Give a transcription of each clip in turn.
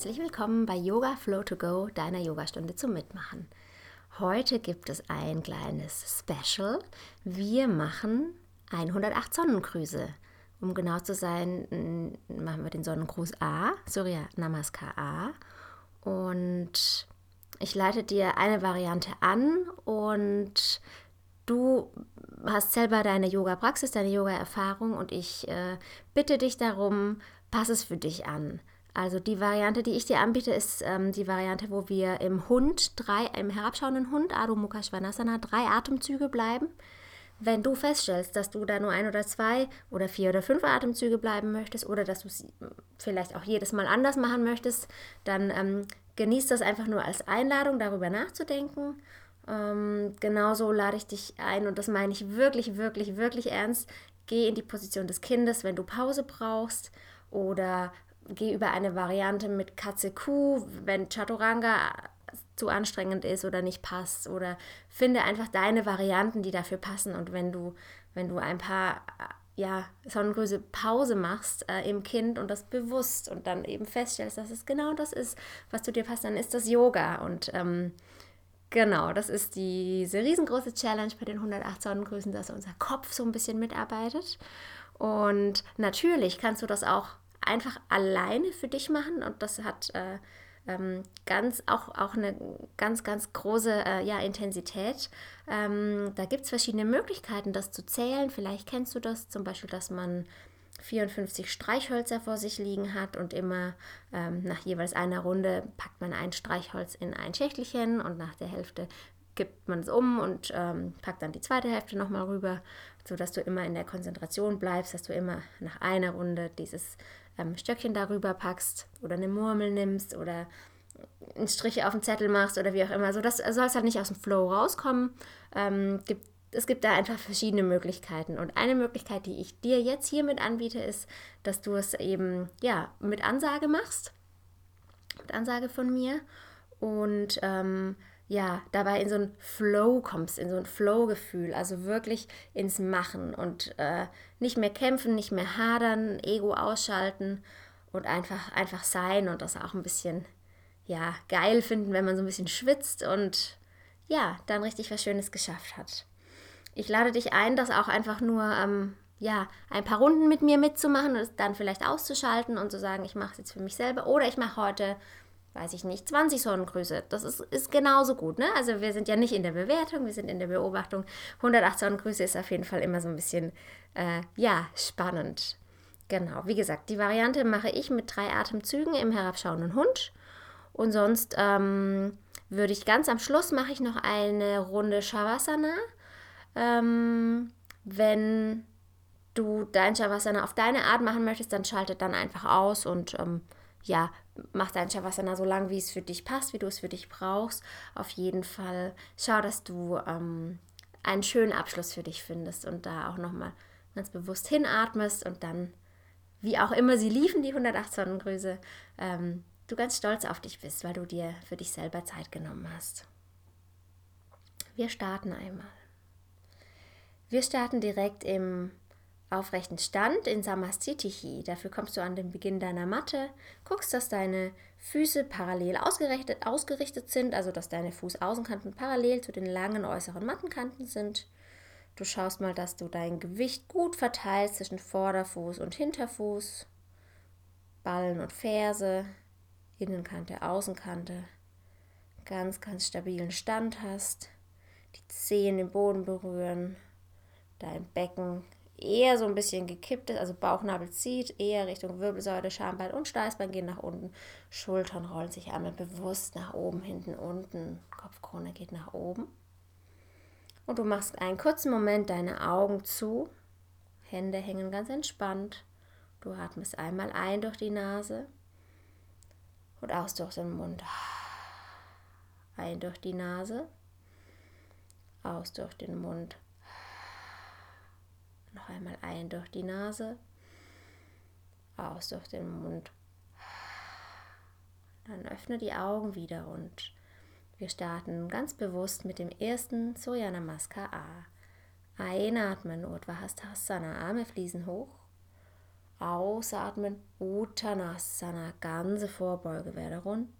herzlich willkommen bei Yoga Flow to Go, deiner Yogastunde zum Mitmachen. Heute gibt es ein kleines Special. Wir machen 108 Sonnengrüße. Um genau zu sein, machen wir den Sonnengruß A, Surya Namaskar A. Und ich leite dir eine Variante an und du hast selber deine Yoga-Praxis, deine Yoga-Erfahrung und ich äh, bitte dich darum, pass es für dich an. Also die Variante, die ich dir anbiete, ist ähm, die Variante, wo wir im Hund, drei, im herabschauenden Hund, Adho Mukha Svanasana, drei Atemzüge bleiben. Wenn du feststellst, dass du da nur ein oder zwei oder vier oder fünf Atemzüge bleiben möchtest oder dass du es vielleicht auch jedes Mal anders machen möchtest, dann ähm, genieß das einfach nur als Einladung, darüber nachzudenken. Ähm, genauso lade ich dich ein und das meine ich wirklich, wirklich, wirklich ernst. Geh in die Position des Kindes, wenn du Pause brauchst oder geh über eine Variante mit Katze Kuh, wenn Chaturanga zu anstrengend ist oder nicht passt. Oder finde einfach deine Varianten, die dafür passen. Und wenn du wenn du ein paar ja, Sonnengröße Pause machst äh, im Kind und das bewusst und dann eben feststellst, dass es genau das ist, was zu dir passt, dann ist das Yoga. Und ähm, Genau, das ist diese riesengroße Challenge bei den 108 Sonnengrößen, dass unser Kopf so ein bisschen mitarbeitet. Und natürlich kannst du das auch einfach alleine für dich machen und das hat äh, ähm, ganz auch, auch eine ganz, ganz große äh, ja, Intensität. Ähm, da gibt es verschiedene Möglichkeiten, das zu zählen. Vielleicht kennst du das zum Beispiel, dass man 54 Streichhölzer vor sich liegen hat und immer ähm, nach jeweils einer Runde packt man ein Streichholz in ein Schächtelchen und nach der Hälfte gibt man es um und ähm, packt dann die zweite Hälfte nochmal rüber, sodass du immer in der Konzentration bleibst, dass du immer nach einer Runde dieses ähm, Stöckchen darüber packst oder eine Murmel nimmst oder einen Strich auf den Zettel machst oder wie auch immer. So, das soll es halt nicht aus dem Flow rauskommen. Ähm, gibt es gibt da einfach verschiedene Möglichkeiten. Und eine Möglichkeit, die ich dir jetzt hiermit anbiete, ist, dass du es eben ja, mit Ansage machst. Mit Ansage von mir. Und ähm, ja, dabei in so ein Flow kommst, in so ein Flow-Gefühl, also wirklich ins Machen und äh, nicht mehr kämpfen, nicht mehr hadern, Ego ausschalten und einfach, einfach sein und das auch ein bisschen, ja, geil finden, wenn man so ein bisschen schwitzt und ja, dann richtig was Schönes geschafft hat. Ich lade dich ein, das auch einfach nur ähm, ja, ein paar Runden mit mir mitzumachen und es dann vielleicht auszuschalten und zu sagen, ich mache es jetzt für mich selber oder ich mache heute, weiß ich nicht, 20 Sonnengrüße. Das ist, ist genauso gut. Ne? Also wir sind ja nicht in der Bewertung, wir sind in der Beobachtung. 108 Sonnengrüße ist auf jeden Fall immer so ein bisschen, äh, ja, spannend. Genau, wie gesagt, die Variante mache ich mit drei Atemzügen im herabschauenden Hund. Und sonst ähm, würde ich ganz am Schluss mache ich noch eine Runde Shavasana ähm, wenn du dein Shavasana auf deine Art machen möchtest, dann schaltet dann einfach aus und ähm, ja, mach dein Shavasana so lang, wie es für dich passt, wie du es für dich brauchst. Auf jeden Fall schau, dass du ähm, einen schönen Abschluss für dich findest und da auch nochmal ganz bewusst hinatmest und dann, wie auch immer sie liefen, die 108 Sonnengrüße, ähm, du ganz stolz auf dich bist, weil du dir für dich selber Zeit genommen hast. Wir starten einmal. Wir starten direkt im aufrechten Stand in Samastitihi. Dafür kommst du an den Beginn deiner Matte, guckst, dass deine Füße parallel ausgerichtet, ausgerichtet sind, also dass deine Fußaußenkanten parallel zu den langen äußeren Mattenkanten sind. Du schaust mal, dass du dein Gewicht gut verteilst zwischen Vorderfuß und Hinterfuß, Ballen und Ferse, Innenkante, Außenkante. Ganz, ganz stabilen Stand hast. Die Zehen den Boden berühren dein Becken eher so ein bisschen gekippt ist, also Bauchnabel zieht, eher Richtung Wirbelsäule, Schambein und Steißbein gehen nach unten, Schultern rollen sich einmal bewusst nach oben, hinten, unten, Kopfkrone geht nach oben. Und du machst einen kurzen Moment deine Augen zu, Hände hängen ganz entspannt. Du atmest einmal ein durch die Nase und aus durch den Mund. Ein durch die Nase, aus durch den Mund. Noch einmal ein durch die Nase, aus durch den Mund. Dann öffne die Augen wieder und wir starten ganz bewusst mit dem ersten Surya Namaskar A. Einatmen, Urdhva Hastasana, Arme fließen hoch. Ausatmen, Uttanasana, ganze Vorbeuge werde rund.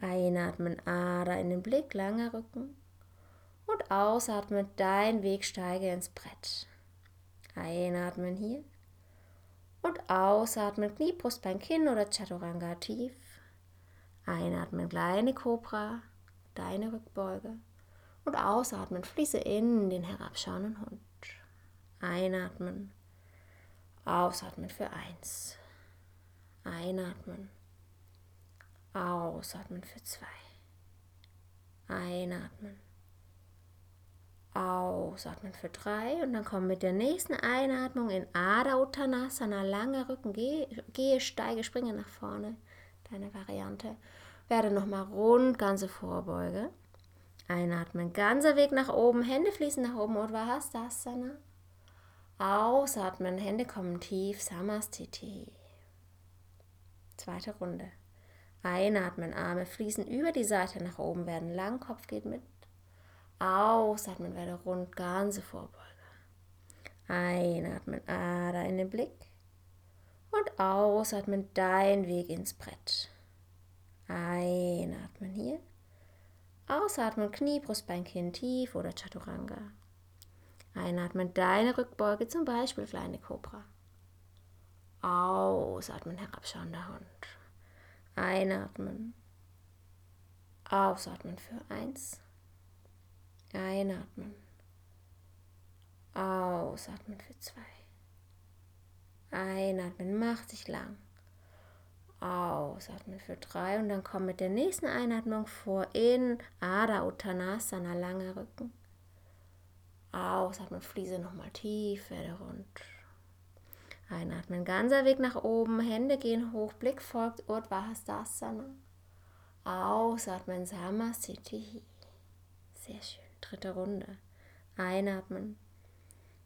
Einatmen, Ader in den Blick, langer Rücken. Und ausatmen, dein Weg steige ins Brett. Einatmen hier. Und ausatmen, Knie, Brustbein, Kinn oder Chaturanga tief. Einatmen, kleine Kobra, deine Rückbeuge. Und ausatmen, fließe in den herabschauenden Hund. Einatmen, ausatmen für eins. Einatmen, ausatmen für zwei. Einatmen, ausatmen für drei. Und dann komm mit der nächsten Einatmung in Adha Uttanasana, langer Rücken, gehe, gehe, steige, springe nach vorne. Deine Variante. Werde nochmal rund, ganze Vorbeuge. Einatmen, ganzer Weg nach oben, Hände fließen nach oben, Udvahastasana. Ausatmen, Hände kommen tief, Samastiti. Zweite Runde. Einatmen, Arme fließen über die Seite nach oben, werden lang, Kopf geht mit. Ausatmen, werde rund, ganze Vorbeuge. Einatmen, Ader in den Blick. Und ausatmen, dein Weg ins Brett. Einatmen hier. Ausatmen, Knie, Brustbein, Kinn tief oder Chaturanga. Einatmen, deine Rückbeuge, zum Beispiel kleine Kobra. Ausatmen, herabschauender Hund. Einatmen. Ausatmen für eins. Einatmen. Ausatmen für zwei. Einatmen, mach dich lang. Ausatmen für drei und dann komm mit der nächsten Einatmung vor in Adha Uttanasana, langer Rücken. Ausatmen, Fliese nochmal tief, werde rund. Einatmen, ganzer Weg nach oben, Hände gehen hoch, Blick folgt Urdhvastasana. Ausatmen, Samasthiti. Sehr schön. Dritte Runde. Einatmen,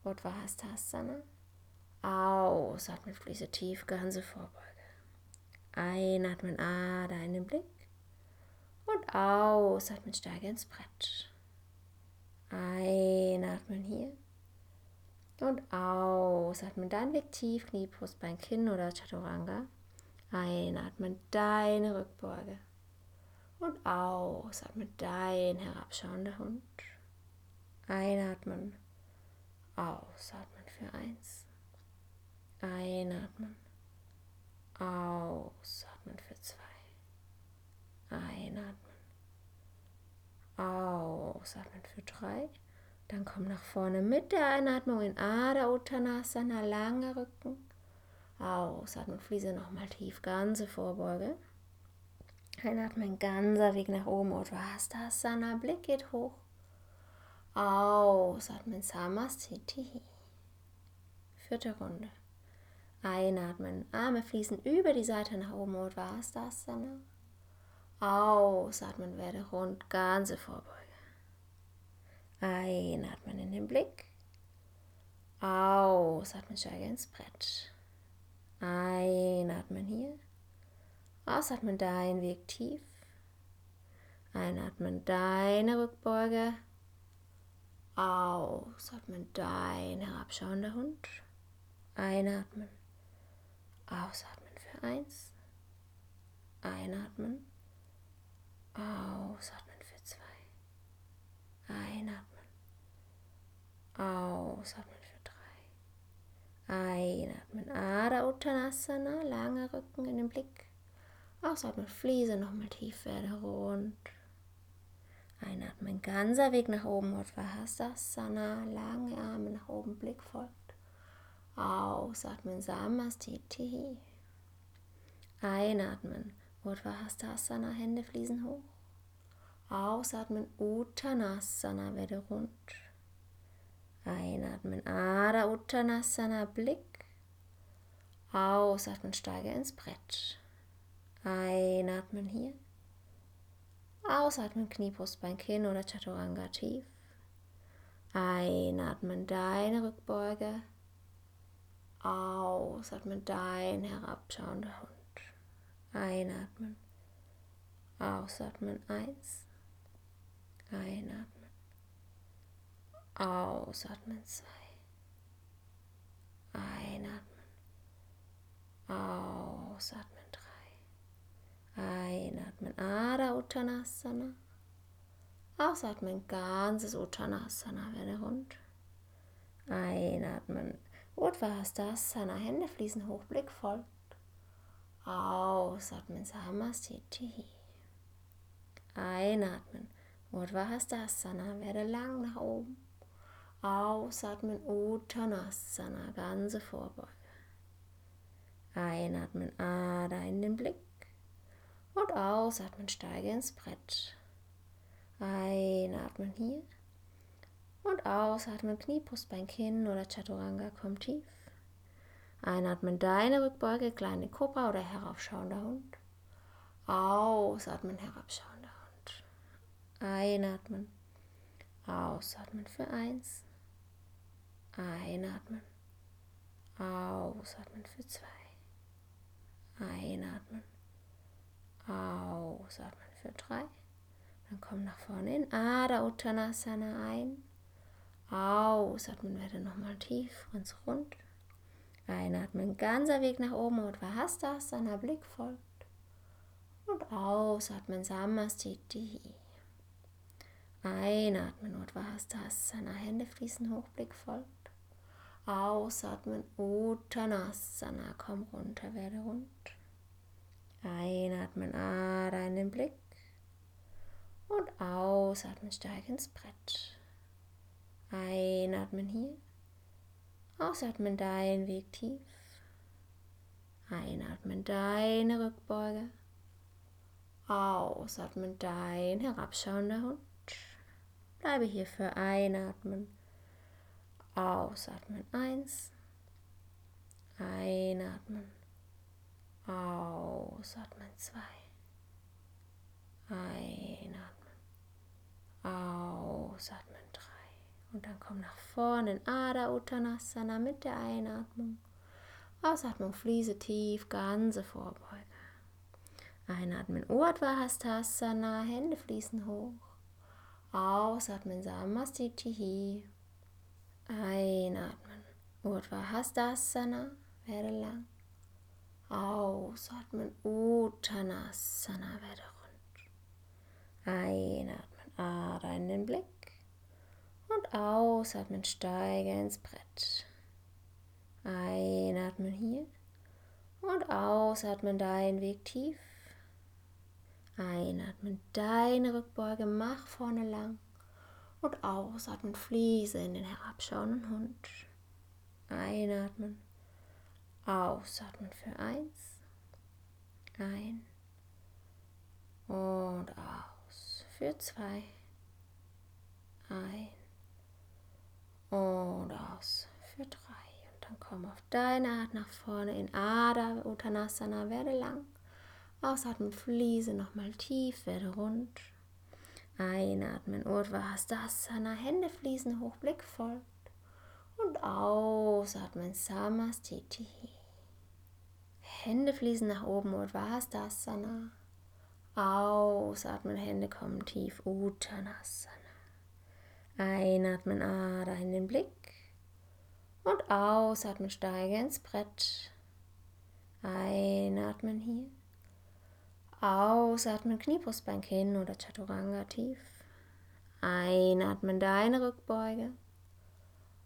Urdhvastasana. Ausatmen, Fliese tief, ganze Vorbeuge. Einatmen, Ader in den Blick. Und ausatmen, steige ins Brett. Einatmen hier. Und ausatmen, dann Weg tief, Knie, Brustbein, Kinn oder Chaturanga. Einatmen, deine Rückbeuge. Und ausatmen, dein herabschauender Hund. Einatmen, ausatmen für eins. Einatmen, ausatmen für zwei. Einatmen. Ausatmen für drei. Dann komm nach vorne mit der Einatmung in Adha Uttanasana, langer Rücken. Ausatmen, Fliese nochmal tief, ganze Vorbeuge. Einatmen, ganzer Weg nach oben, Uttanasana, Blick geht hoch. Ausatmen, Samastiti. Vierte Runde. Einatmen, Arme fließen über die Seite nach oben, Uttanasana. Ausatmen, werde rund, ganze Vorbeuge. Einatmen in den Blick. Ausatmen, steige ins Brett. Einatmen hier. Ausatmen, dein Weg tief. Einatmen, deine Rückbeuge. Ausatmen, dein herabschauender Hund. Einatmen. Ausatmen für eins. Einatmen. Ausatmen für zwei. Einatmen. Ausatmen für drei. Einatmen. Adha Uttanasana. Langer Rücken in den Blick. Ausatmen. Fliese nochmal tief werde rund. Einatmen. Ganzer Weg nach oben. Uttanasana. Lange Arme nach oben. Blick folgt. Ausatmen. Samastiti. Einatmen. Urdhvastasana, Hände fließen hoch. Ausatmen, Uttanasana, werde rund. Einatmen, Ada Uttanasana, Blick. Ausatmen, steige ins Brett. Einatmen hier. Ausatmen, Knie, Brustbein, Kinn oder Chaturanga tief. Einatmen, deine Rückbeuge. Ausatmen, dein herabschauender Hund. Einatmen. Ausatmen. Eins. Einatmen. Ausatmen. Zwei. Einatmen. Ausatmen. Einatmen Adha Uttanasana. Ausatmen ganzes Uttanasana werde rund. Einatmen Uddhvastasana, Hände fließen hoch, Blick folgt. Ausatmen Samastiti. Einatmen Uddhvastasana, werde lang nach oben. Ausatmen Uttanasana, ganze Vorbeuge. Einatmen Ada in den Blick. Und ausatmen, steige ins Brett. Einatmen hier. Und ausatmen, Knie, Brustbein, Kinn oder Chaturanga, komm tief. Einatmen, deine Rückbeuge, kleine Kobra oder heraufschauender Hund. Ausatmen, herabschauender Hund. Einatmen. Ausatmen für eins. Einatmen. Ausatmen für zwei. Einatmen. Ausatmen für drei. Dann komm nach vorne in Ada Uttanasana ein. Ausatmen werde nochmal tief, ganz rund. Einatmen, ganzer Weg nach oben und Vahastasana, Blick folgt. Und ausatmen, Samastiti. Einatmen, Uddhvastasana, Hände fließen hoch, Blick folgt. Ausatmen, Uttanasana, komm runter, werde rund. Einatmen, Ada in den Blick. Und ausatmen, steig ins Brett. Einatmen hier. Ausatmen deinen Weg tief. Einatmen deine Rückbeuge. Ausatmen dein herabschauender Hund. Bleibe hier für Einatmen. Ausatmen eins. Einatmen. Ausatmen zwei. Einatmen. Ausatmen drei. Und dann komm nach vorne in Ada Uttanasana mit der Einatmung. Ausatmung, fließe tief, ganze Vorbeuge. Einatmen, Urdhva Hastasana, Hände fließen hoch. Ausatmen, Samastitihi. Einatmen, Urdhva Hastasana, werde lang. Ausatmen, Uttanasana, werde rund. Einatmen, Ada in den Blick. Und ausatmen, steige ins Brett. Einatmen hier. Und ausatmen, deinen Weg tief. Einatmen, deine Rückbeuge, mach vorne lang. Und ausatmen, fließe in den herabschauenden Hund. Einatmen, ausatmen für eins. Ein und aus für zwei. Ein und aus für drei. Und dann komm auf deine Art nach vorne in Ada Uttanasana, werde lang. Ausatmen, fließe nochmal tief, werde rund. Einatmen, Urdhva Hastasana, Hände fließen hoch, Blick folgt. Und ausatmen, Samastiti. Hände fließen nach oben, Urdhva Hastasana. Ausatmen, Hände kommen tief, Uttanasana. Einatmen, Ader in den Blick. Und ausatmen, steige ins Brett. Einatmen hier. Ausatmen, Kniebrustbein, Kinn oder Chaturanga tief. Einatmen, deine Rückbeuge.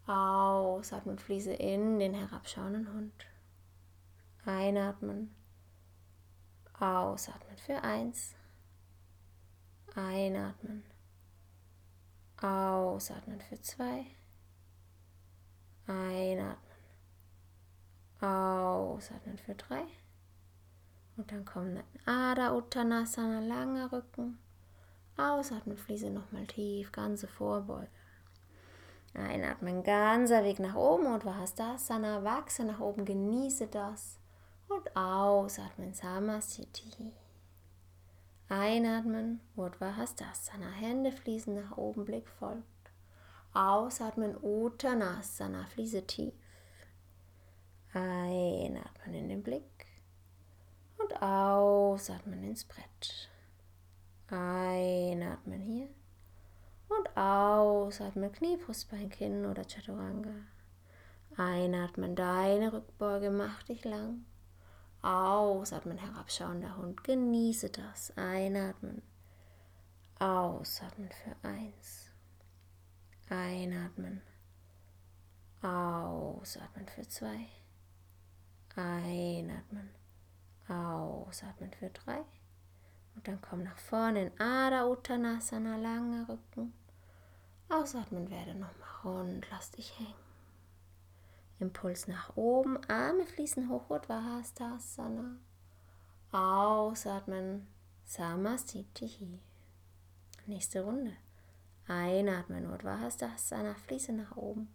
Ausatmen, fließe in den herabschauenden Hund. Einatmen. Ausatmen für eins. Einatmen. Ausatmen für zwei. Einatmen. Ausatmen für drei. Und dann kommen Ada Uttanasana, langer Rücken. Ausatmen, fließe nochmal tief, ganze Vorbeuge. Einatmen, ganzer Weg nach oben und Vahastasana, wachse nach oben, genieße das. Und ausatmen, Samastiti. Einatmen, Urdhva Hastasana, Hände fließen nach oben, Blick folgt. Ausatmen, Uttanasana, fließe tief. Einatmen in den Blick und ausatmen ins Brett. Einatmen hier und ausatmen, Knie, Brustbein, Kinn oder Chaturanga. Einatmen, deine Rückbeuge, mach dich lang. Ausatmen, herabschauender Hund. Genieße das. Einatmen. Ausatmen für eins. Einatmen. Ausatmen für zwei. Einatmen. Ausatmen für drei. Und dann komm nach vorne in Ada Uttanasana, lange Rücken. Ausatmen werde nochmal rund, lass dich hängen. Impuls nach oben, Arme fließen hoch, Uddhvahastasana. Ausatmen, Samastitihi. Nächste Runde. Einatmen, Uddhvahastasana, fließe nach oben.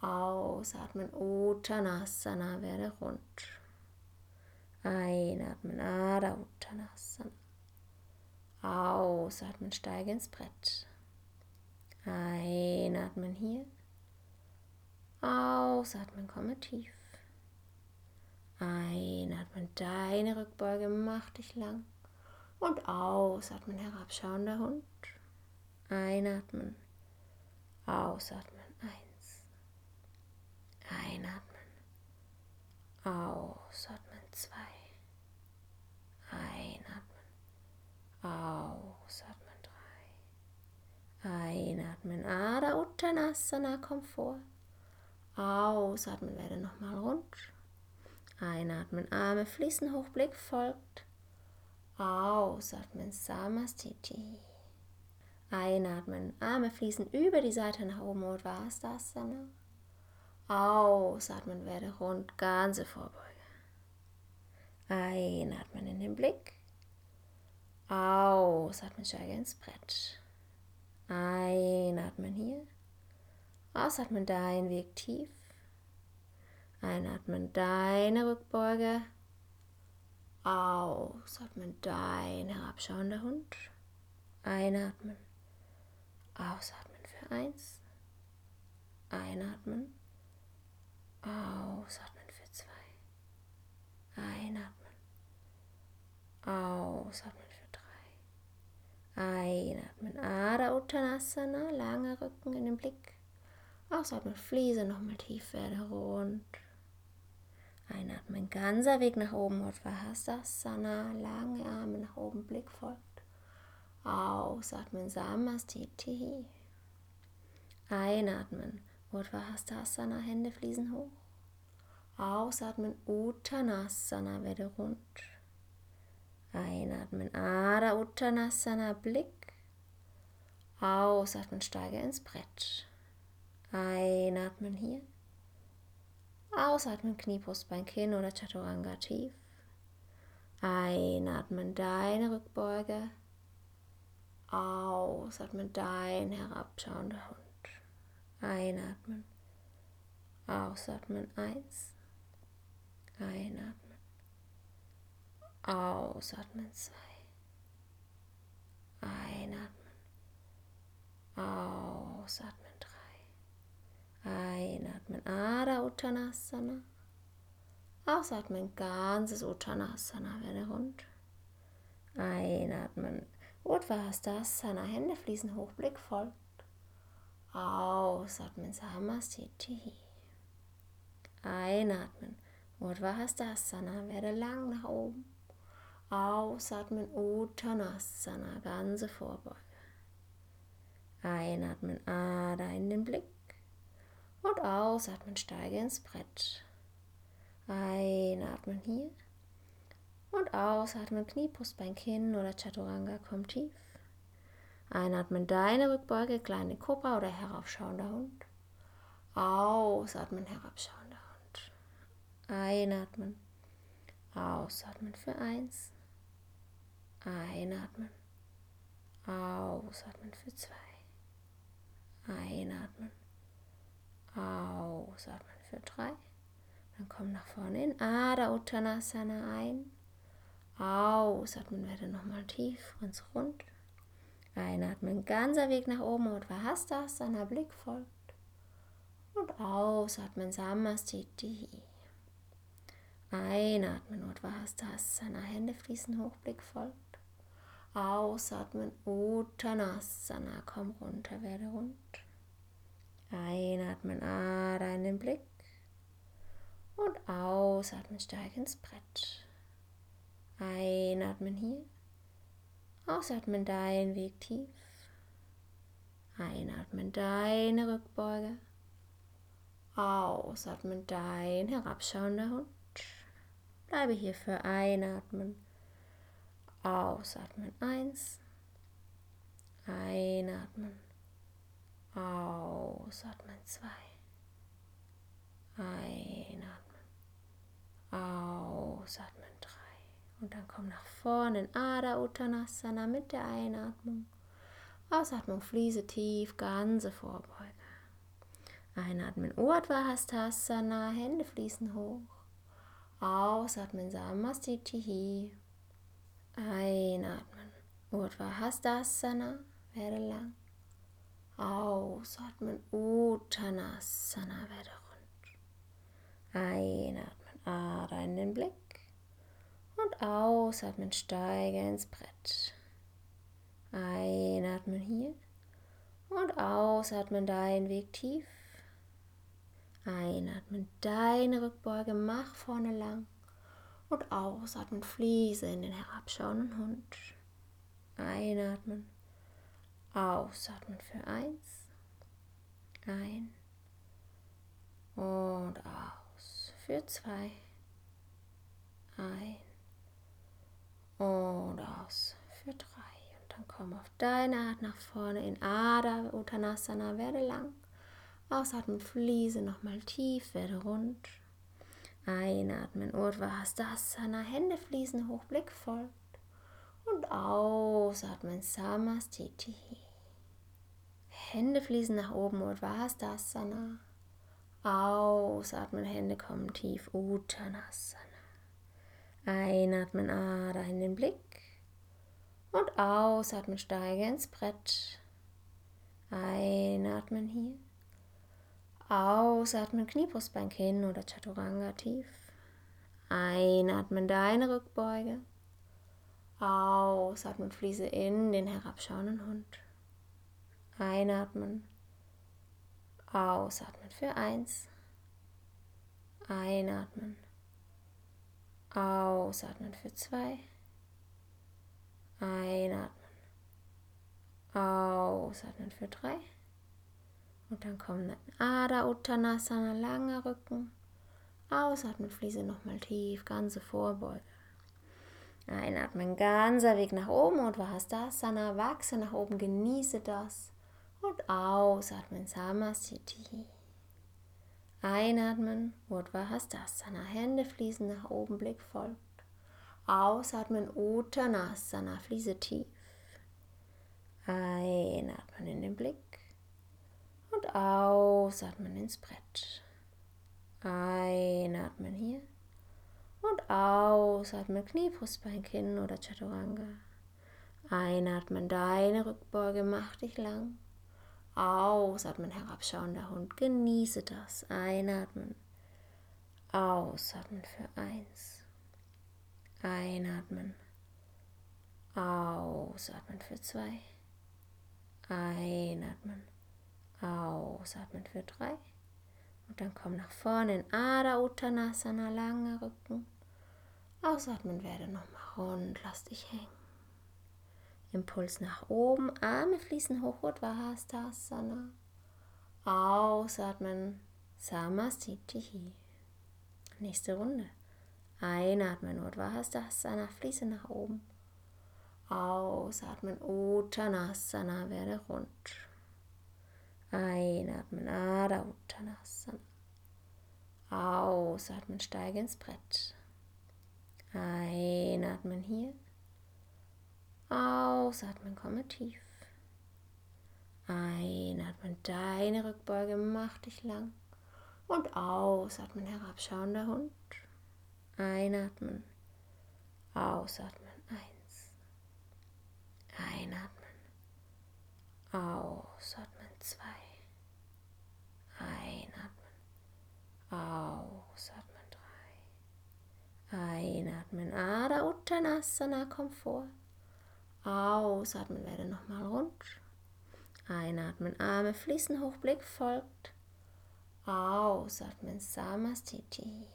Ausatmen, Uttanasana, werde rund. Einatmen, Adha Uttanasana. Ausatmen, steige ins Brett. Einatmen hier. Ausatmen, komme tief. Einatmen, deine Rückbeuge, mach dich lang. Und ausatmen, herabschauender Hund. Einatmen, ausatmen, eins. Einatmen, ausatmen, zwei. Einatmen, ausatmen, drei. Einatmen, Ada Uttanasana, komm vor. Ausatmen, werde nochmal rund. Einatmen, Arme fließen hoch, Blick folgt. Ausatmen, Samastiti. Einatmen, Arme fließen über die Seite nach oben, Uddhvastasana. Ausatmen, werde rund, ganze Vorbeuge. Einatmen in den Blick. Ausatmen, steige ins Brett. Einatmen hier. Ausatmen deinen Weg tief. Einatmen deine Rückbeuge. Ausatmen dein herabschauender Hund. Einatmen. Ausatmen für eins. Einatmen. Ausatmen für zwei. Einatmen. Ausatmen für drei. Einatmen. Ada Uttanasana. Lange Rücken in den Blick. Ausatmen, Fliese nochmal tief werde rund. Einatmen, ganzer Weg nach oben, Uddhvahastasana, lange Arme nach oben, Blick folgt. Ausatmen, Samastiti. Einatmen, Uddhvahastasana, Hände fließen hoch. Ausatmen, Uttanasana, werde rund. Einatmen, Ada Uttanasana, Blick. Ausatmen, steige ins Brett. Einatmen hier. Ausatmen, Knie, Brustbein, Kinn oder Chaturanga tief. Einatmen, deine Rückbeuge. Ausatmen, dein herabschauender Hund. Einatmen. Ausatmen, eins. Einatmen. Ausatmen, zwei. Einatmen. Ausatmen. Einatmen, Ada Uttanasana. Ausatmen, ganzes Uttanasana, werde rund. Einatmen, Uddhvastasana, Hände fließen hoch, Blick folgt. Ausatmen, Samastiti. Einatmen, Uddhvastasana, werde lang nach oben. Ausatmen, Uttanasana, ganze Vorbeuge. Einatmen, Ada in den Blick. Und ausatmen, steige ins Brett. Einatmen hier. Und ausatmen, Knie, Brustbein, Kinn oder Chaturanga, komm tief. Einatmen, deine Rückbeuge, kleine Kobra oder heraufschauender Hund. Ausatmen, herabschauender Hund. Einatmen. Ausatmen für eins. Einatmen. Ausatmen für zwei. Einatmen. Ausatmen für drei. Dann komm nach vorne in Ada Uttanasana ein. Ausatmen, werde nochmal tief, ganz rund. Einatmen, ganzer Weg nach oben und Vahastasana, Blick folgt. Und ausatmen, Samastiti. Einatmen, Uddhvastasana, Hände fließen hoch, Blick folgt. Ausatmen, Uttanasana, komm runter, werde rund. Einatmen, Ada in den Blick. Und ausatmen, steig ins Brett. Einatmen hier. Ausatmen, dein Weg tief. Einatmen, deine Rückbeuge. Ausatmen, dein herabschauender Hund. Bleibe hier für Einatmen. Ausatmen, eins. Einatmen. Ausatmen, zwei. Einatmen. Ausatmen, drei. Und dann komm nach vorne in Ada Uttanasana mit der Einatmung. Ausatmung, fließe tief, ganze Vorbeuge. Einatmen, Urdhva Hastasana, Hände fließen hoch. Ausatmen, Samastitihi. Einatmen, Urdhva Hastasana, werde lang. Ausatmen, Uttanasana, werde rund. Einatmen, Ada in den Blick. Und ausatmen, steige ins Brett. Einatmen hier und ausatmen deinen Weg tief. Einatmen deine Rückbeuge, mach vorne lang und ausatmen, fließe in den herabschauenden Hund. Einatmen, ausatmen für eins, ein und aus für zwei, ein und aus für drei. Dann komm auf deine Art nach vorne in Ada Uttanasana, werde lang. Ausatmen, fließe nochmal tief, werde rund. Einatmen, Urdhva Hastasana, Hände fließen hoch, Blick folgt. Und ausatmen, Samastiti. Hände fließen nach oben, Urdhva Hastasana. Ausatmen, Hände kommen tief, Uttanasana. Einatmen, Ada in den Blick. Und ausatmen, steige ins Brett. Einatmen hier. Ausatmen, Kniebrustbank hin oder Chaturanga tief. Einatmen, deine Rückbeuge. Ausatmen, fließe in den herabschauenden Hund. Einatmen. Ausatmen für eins. Einatmen. Ausatmen für zwei. Einatmen. Ausatmen für drei. Und dann kommen Ada Uttanasana, langer Rücken. Ausatmen, fließe nochmal tief, ganze Vorbeuge. Einatmen, ganzer Weg nach oben und Vahastasana, wachse nach oben, genieße das. Und ausatmen, Samasthiti. Einatmen, Urdhva Hände fließen nach oben, Blick folgt. Ausatmen, Uttanasana, fließe tief. Einatmen in den Blick und ausatmen ins Brett. Einatmen hier und ausatmen Kniebrustbein, Kinn oder Chaturanga. Einatmen, deine Rückbeuge, mach dich lang. Ausatmen, herabschauender Hund, genieße das. Einatmen, ausatmen für eins. Einatmen. Ausatmen für zwei. Einatmen. Ausatmen für drei. Und dann komm nach vorne in Ada Uttanasana, langer Rücken. Ausatmen werde nochmal rund, lass dich hängen. Impuls nach oben, Arme fließen hoch, Uddhva Ausatmen, Samastitihi. Nächste Runde. Einatmen, Uddhvastasana, fließe nach oben. Ausatmen, Uttanasana, werde rund. Einatmen, Adha Uttanasana. Ausatmen, steige ins Brett. Einatmen hier. Ausatmen, komme tief. Einatmen, deine Rückbeuge, mach dich lang. Und ausatmen, herabschauender Hund. Einatmen, ausatmen. Eins. Einatmen, ausatmen. Zwei. Einatmen, ausatmen. Drei. Einatmen, Ada Uttanasana, komm vor. Ausatmen, werde nochmal rund. Einatmen, Arme fließen hoch, Blick folgt. Ausatmen, Samastiti.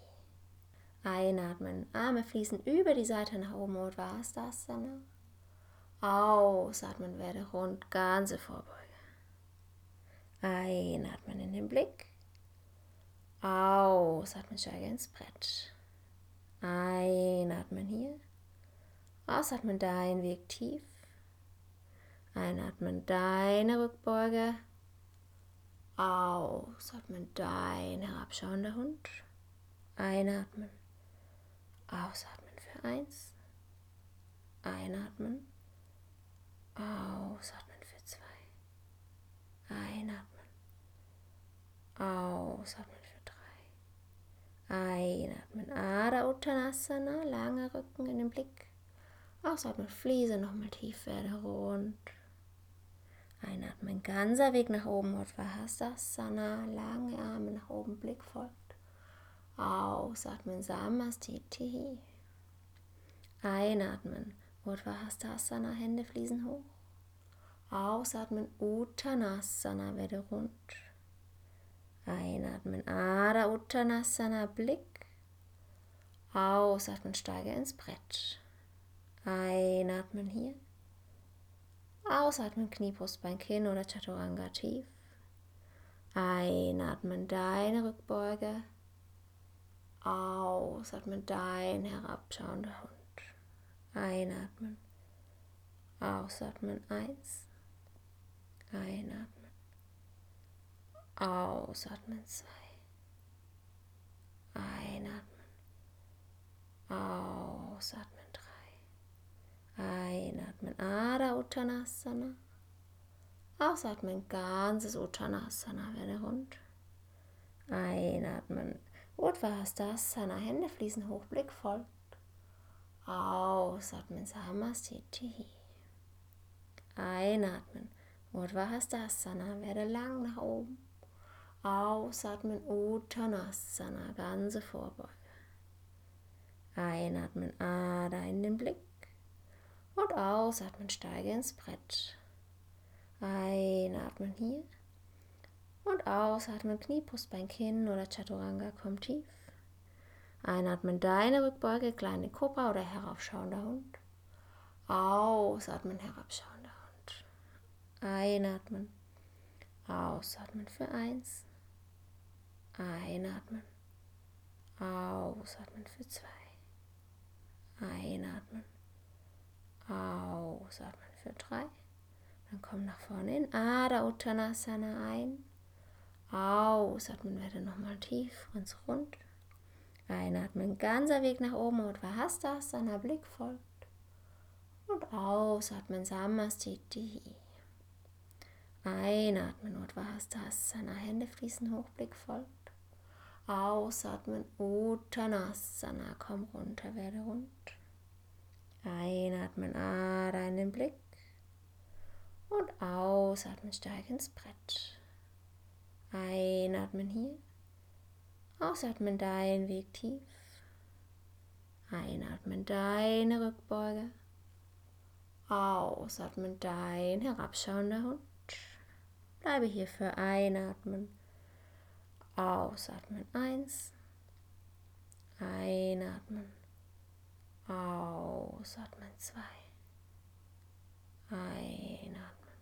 Einatmen, Arme fließen über die Seite nach oben, Urdhvastasana. Ausatmen, werde rund, ganze Vorbeuge. Einatmen in den Blick. Ausatmen, steige ins Brett. Einatmen hier. Ausatmen, dein Weg tief. Einatmen, deine Rückbeuge. Ausatmen, dein herabschauender Hund. Einatmen. Ausatmen für eins. Einatmen. Ausatmen für zwei. Einatmen. Ausatmen für drei. Einatmen. Ada Uttanasana. Lange Rücken in den Blick. Ausatmen. Fliese nochmal tief werde rund. Einatmen. Ganzer Weg nach oben. Uddhvasana. Lange Arme nach oben. Blick folgt. Ausatmen. Samastiti. Einatmen. Uddhvastasana, Hände fließen hoch. Ausatmen, Uttanasana, werde rund. Einatmen, Ada Uttanasana, Blick. Ausatmen, steige ins Brett. Einatmen hier. Ausatmen, Knie, Brustbein, Kinn oder Chaturanga tief. Einatmen, deine Rückbeuge. Ausatmen, dein herabschauender Hund. Einatmen. Ausatmen. Eins. Einatmen. Ausatmen. Zwei. Einatmen. Ausatmen. Einatmen. Ada Uttanasana. Ausatmen. Ganzes Uttanasana. Werde rund. Einatmen. Uddhvastasana. Hände fließen hoch. Blick folgt. Ausatmen, Samastiti. Einatmen, Urdhvastasana, werde lang nach oben. Ausatmen, Uttanasana, ganze Vorbeuge. Einatmen, Ada in den Blick. Und ausatmen, steige ins Brett. Einatmen hier. Und ausatmen, Knie, Brustbein, Kinn oder Chaturanga, komm tief. Einatmen, deine Rückbeuge, kleine Kobra oder heraufschauender Hund. Ausatmen, herabschauender Hund. Einatmen. Ausatmen für eins. Einatmen. Ausatmen für zwei. Einatmen. Ausatmen für drei. Dann komm nach vorne in Ada Uttanasana ein. Ausatmen, werde nochmal tief, ganz rund. Einatmen, ganzer Weg nach oben und Vahastasana, Blick folgt. Und ausatmen, Samastiti. Einatmen, Uddhvastasana, Hände fließen hoch, Blick folgt. Ausatmen, Uttanasana, komm runter, werde rund. Einatmen, Ada in den Blick. Und ausatmen, steig ins Brett. Einatmen hier. Ausatmen deinen Weg tief. Einatmen deine Rückbeuge. Ausatmen dein herabschauender Hund. Bleibe hier für Einatmen. Ausatmen eins. Einatmen. Ausatmen zwei. Einatmen.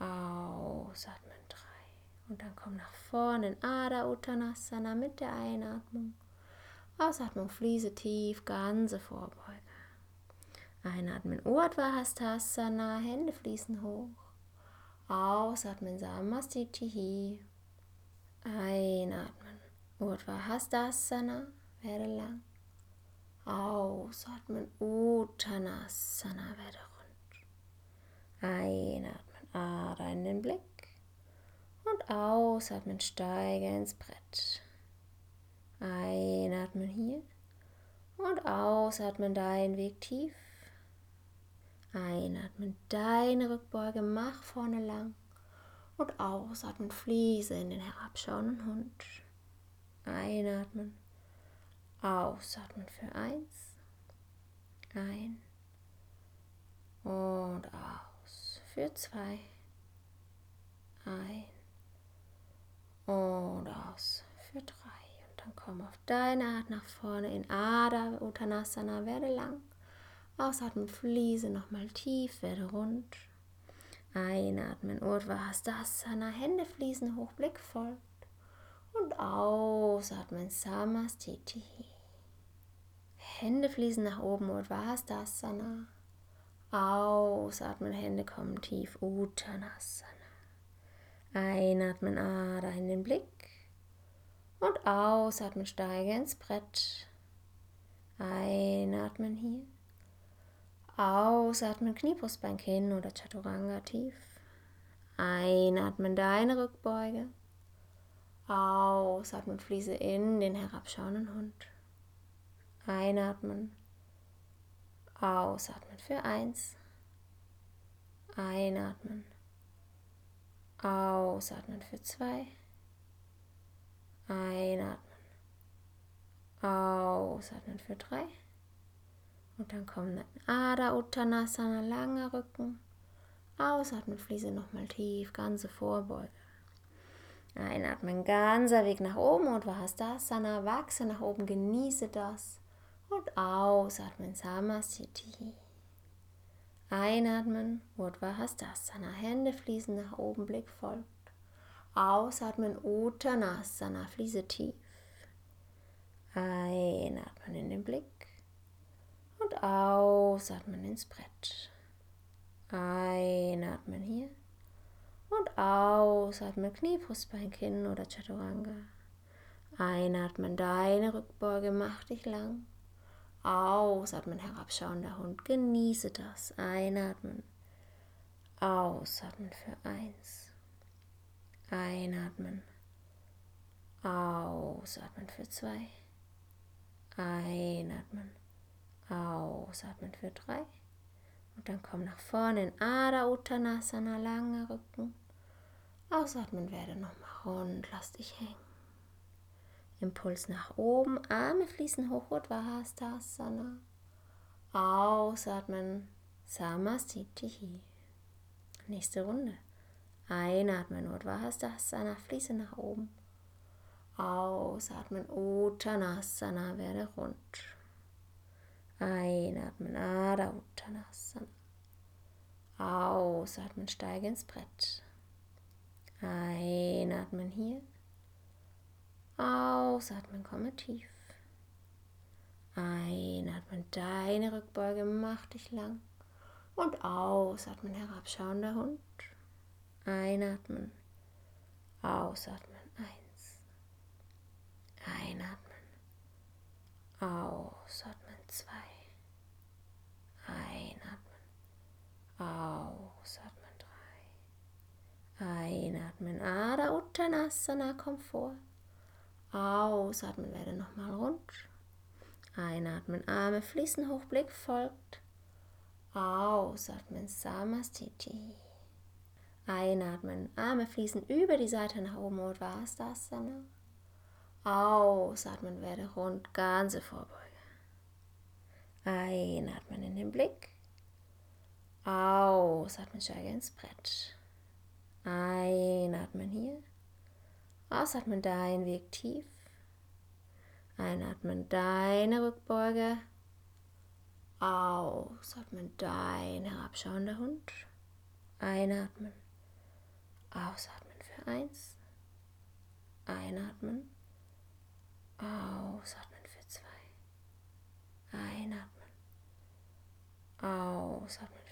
Ausatmen drei. Und dann komm nach vorne in Ada Uttanasana mit der Einatmung. Ausatmung, fließe tief, ganze Vorbeuge. Einatmen, Urdhva Hände fließen hoch. Ausatmen, Samastitihi. Einatmen, Urdhva werde lang. Ausatmen, Uttanasana, werde rund. Einatmen, Ada in den Blick. Und ausatmen, steige ins Brett. Einatmen hier. Und ausatmen, deinen Weg tief. Einatmen, deine Rückbeuge, mach vorne lang. Und ausatmen, fließe in den herabschauenden Hund. Einatmen, ausatmen für eins. Ein und aus für zwei. Ein und aus für drei. Und dann komm auf deine Art nach vorne in Ada Uttanasana, werde lang. Ausatmen, fließe nochmal tief, werde rund. Einatmen, Urdhva Hastasana, Hände fließen hoch, Blick folgt. Und ausatmen, Samastiti. Hände fließen nach oben, Urdhva Hastasana. Ausatmen, Hände kommen tief, Uttanasana. Einatmen, Ada in den Blick. Und ausatmen, steige ins Brett. Einatmen hier. Ausatmen, Kniebrustbein hin oder Chaturanga tief. Einatmen, deine Rückbeuge. Ausatmen, fließe in den herabschauenden Hund. Einatmen. Ausatmen für eins. Einatmen. Ausatmen für zwei. Einatmen. Ausatmen für drei. Und dann kommen Ada Uttanasana, langer Rücken. Ausatmen, Fliese nochmal tief, ganze Vorbeuge. Einatmen, ganzer Weg nach oben und Vahastasana, wachse nach oben, genieße das. Und ausatmen, Samasthiti. Einatmen, Urdhva Hände fließen nach oben, Blick folgt. Ausatmen, Uttanasana, fließe tief. Einatmen in den Blick und ausatmen ins Brett. Einatmen hier und ausatmen Kniebrustbein, Kinn oder Chaturanga. Einatmen, deine Rückbeuge, mach dich lang. Ausatmen, herabschauender Hund, genieße das. Einatmen, ausatmen für eins. Einatmen, ausatmen für zwei. Einatmen Ausatmen für drei. Und dann komm nach vorne in Ada Uttanasana, langer Rücken. Ausatmen werde nochmal rund, lass dich hängen. Impuls nach oben, Arme fließen hoch, Uddhvahastasana. Ausatmen, Samastitihi. Nächste Runde. Einatmen, Uddhvahastasana, fließe nach oben. Ausatmen, Uttanasana, werde rund. Einatmen, Adha Uttanasana. Ausatmen, steige ins Brett. Einatmen hier. Ausatmen, komme tief. Einatmen, deine Rückbeuge, mach dich lang. Und ausatmen, herabschauender Hund. Einatmen, ausatmen, eins. Einatmen, ausatmen, zwei. Ausatmen drei. Einatmen, Ada Uttanasana, komm vor. Ausatmen, werde nochmal rund. Einatmen, Arme fließen hoch, Blick folgt. Ausatmen, Samastiti. Einatmen, Arme fließen über die Seite nach oben, Uddhvastasana. Ausatmen, werde rund, ganze Vorbeuge. Einatmen in den Blick. Ausatmen, steige ins Brett. Einatmen hier. Ausatmen, dein Weg tief. Einatmen, deine Rückbeuge. Ausatmen, dein herabschauender Hund. Einatmen. Ausatmen für eins. Einatmen. Ausatmen für zwei. Einatmen. Ausatmen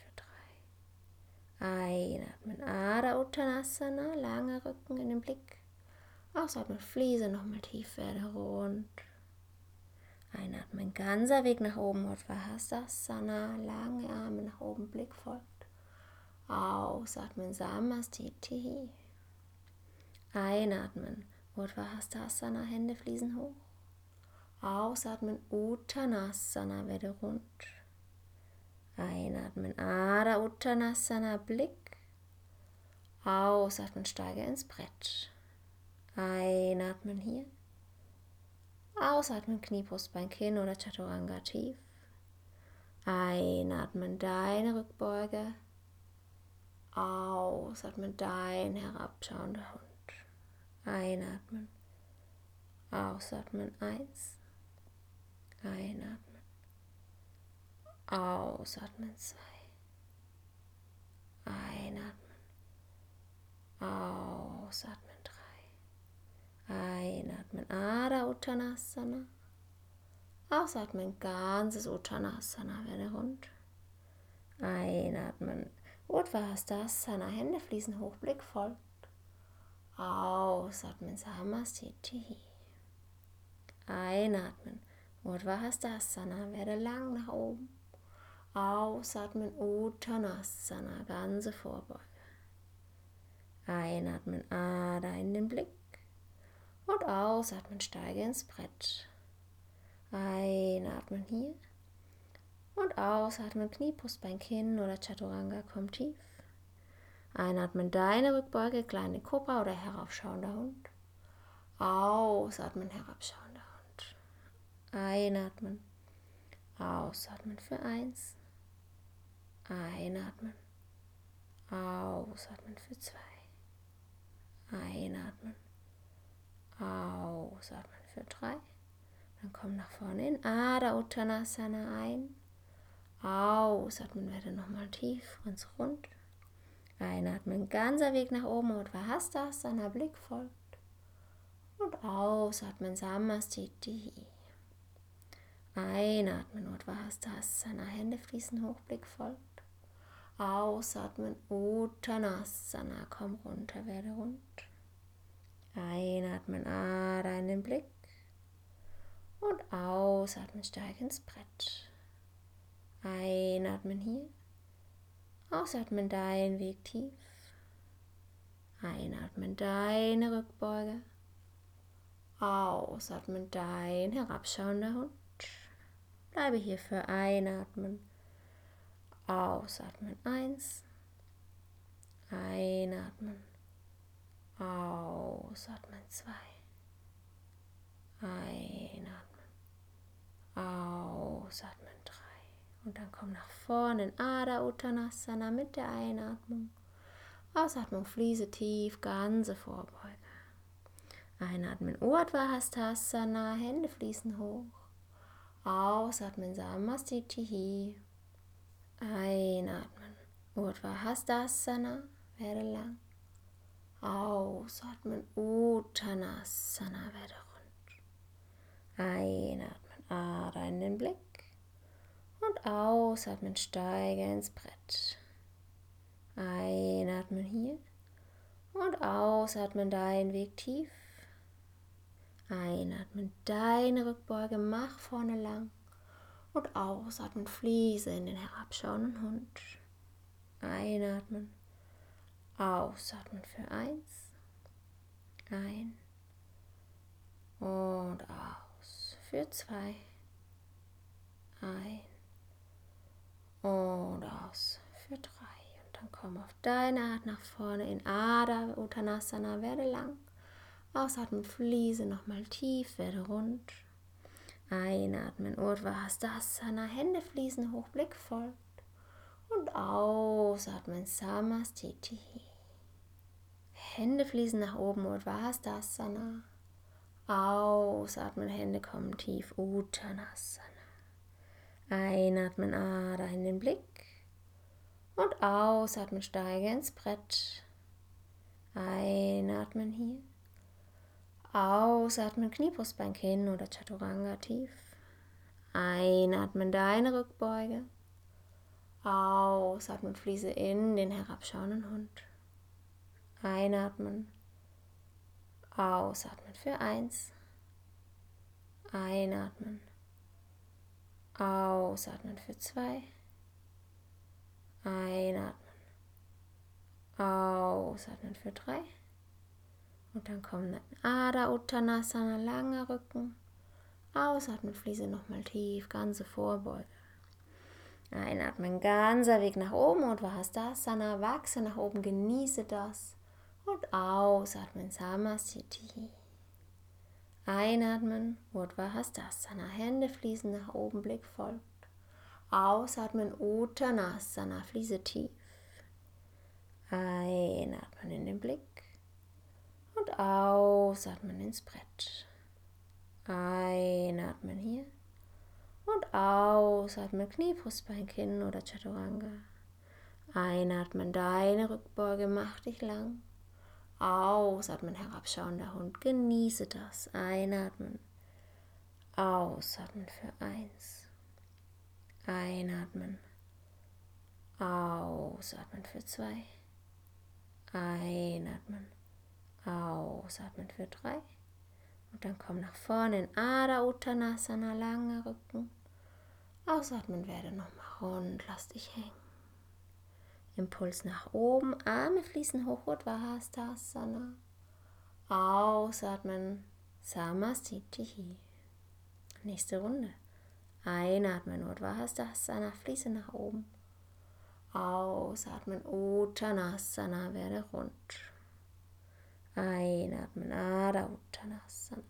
Einatmen, Ada Uttanasana, langer Rücken in den Blick. Ausatmen, Fliese nochmal tief werde rund. Einatmen, ganzer Weg nach oben, Uddhvahasana, lange Arme nach oben, Blick folgt. Ausatmen, Samastiti. Einatmen, Uddhvahasana, Hände fließen hoch. Ausatmen, Uttanasana, werde rund. Einatmen, Ada Uttanasana, Blick. Ausatmen, steige ins Brett. Einatmen hier. Ausatmen, Kniebrustbein, Kinn oder Chaturanga tief. Einatmen, deine Rückbeuge. Ausatmen, dein herabschauender Hund. Einatmen. Ausatmen eins. Einatmen. Ausatmen zwei. Einatmen. Ausatmen. Einatmen Adha Uttanasana. Ausatmen ganzes Uttanasana werde rund. Einatmen Uddhvastasana, Hände fließen hoch, Blick folgt. Ausatmen Samastiti. Einatmen Uddhvastasana, werde lang nach oben. Ausatmen Uttanasana, ganze Vorbeuge. Einatmen Ada in den Blick. Und ausatmen, steige ins Brett. Einatmen hier. Und ausatmen, Knie, Brustbein, Kinn oder Chaturanga, komm tief. Einatmen, deine Rückbeuge, kleine Kobra oder heraufschauender Hund. Ausatmen, herabschauender Hund. Einatmen. Ausatmen für eins. Einatmen. Ausatmen für zwei. Einatmen. Ausatmen für drei. Dann komm nach vorne in Ada Uttanasana ein. Ausatmen, werde nochmal tief, ganz rund. Einatmen, ganzer Weg nach oben und Vahastasana, Blick folgt. Und ausatmen, Samastiti. Einatmen, Uddhvastasana, Hände fließen hoch, Blick folgt. Ausatmen, Uttanasana, komm runter, werde rund. Einatmen, Ada in den Blick. Und ausatmen, steig ins Brett. Einatmen hier. Ausatmen dein Weg tief. Einatmen deine Rückbeuge. Ausatmen dein herabschauender Hund. Bleibe hier für Einatmen. Ausatmen eins. Einatmen. Ausatmen zwei. Einatmen. Ausatmen drei. Und dann komm nach vorne in Ada Uttanasana mit der Einatmung. Ausatmung, fließe tief, ganze Vorbeuge. Einatmen, Urdhva Hände fließen hoch. Ausatmen, Samastitihi. Einatmen, Urdhva Hastasana, werde lang. Ausatmen, Uttanasana, werde rund. Einatmen, Ada in den Blick. Und ausatmen, steige ins Brett. Einatmen hier. Und ausatmen, dein Weg tief. Einatmen, deine Rückbeuge, mach vorne lang. Und ausatmen, fließe in den herabschauenden Hund. Einatmen, ausatmen für eins. Ein und aus für zwei. Ein und aus für drei. Und dann komm auf deine Art nach vorne in Ada Uttanasana, werde lang. Ausatmen, fließe nochmal tief, werde rund. Einatmen, Urdhva Hastasana, Hände fließen hoch, Blick folgt. Und ausatmen, Samastiti. Hände fließen nach oben, Urdhva Hastasana. Ausatmen, Hände kommen tief, Uttanasana. Einatmen, Ader in den Blick. Und ausatmen, steige ins Brett. Einatmen hier. Ausatmen, Kniebrustbein, Kinn oder Chaturanga tief. Einatmen, deine Rückbeuge. Ausatmen, fließe in den herabschauenden Hund. Einatmen. Ausatmen für eins. Einatmen. Ausatmen für zwei. Einatmen. Ausatmen für drei. Und dann kommen Ada Uttanasana, langer Rücken. Ausatmen, fließe nochmal tief, ganze Vorbeuge. Einatmen, ganzer Weg nach oben und Vahastasana, wachse nach oben, genieße das. Und ausatmen, Samastiti. Einatmen, Urdhva Hastasana, Hände fließen nach oben, Blick folgt. Ausatmen, Uttanasana, fließe tief. Einatmen in den Blick und ausatmen ins Brett. Einatmen hier. Und ausatmen, Knie, Brustbein, Kinn oder Chaturanga. Einatmen, deine Rückbeuge, mach dich lang. Ausatmen, herabschauender Hund, genieße das. Einatmen. Ausatmen für eins. Einatmen. Ausatmen für zwei. Einatmen. Ausatmen für drei. Und dann komm nach vorne in Ada Uttanasana, lange Rücken. Ausatmen werde nochmal rund, lass dich hängen. Impuls nach oben, Arme fließen hoch, Uddhvahastasana. Ausatmen, Samastitihi. Nächste Runde. Einatmen, Uddhvahastasana, fließe nach oben. Ausatmen, Uttanasana, werde rund. Einatmen, Adha Uttanasana.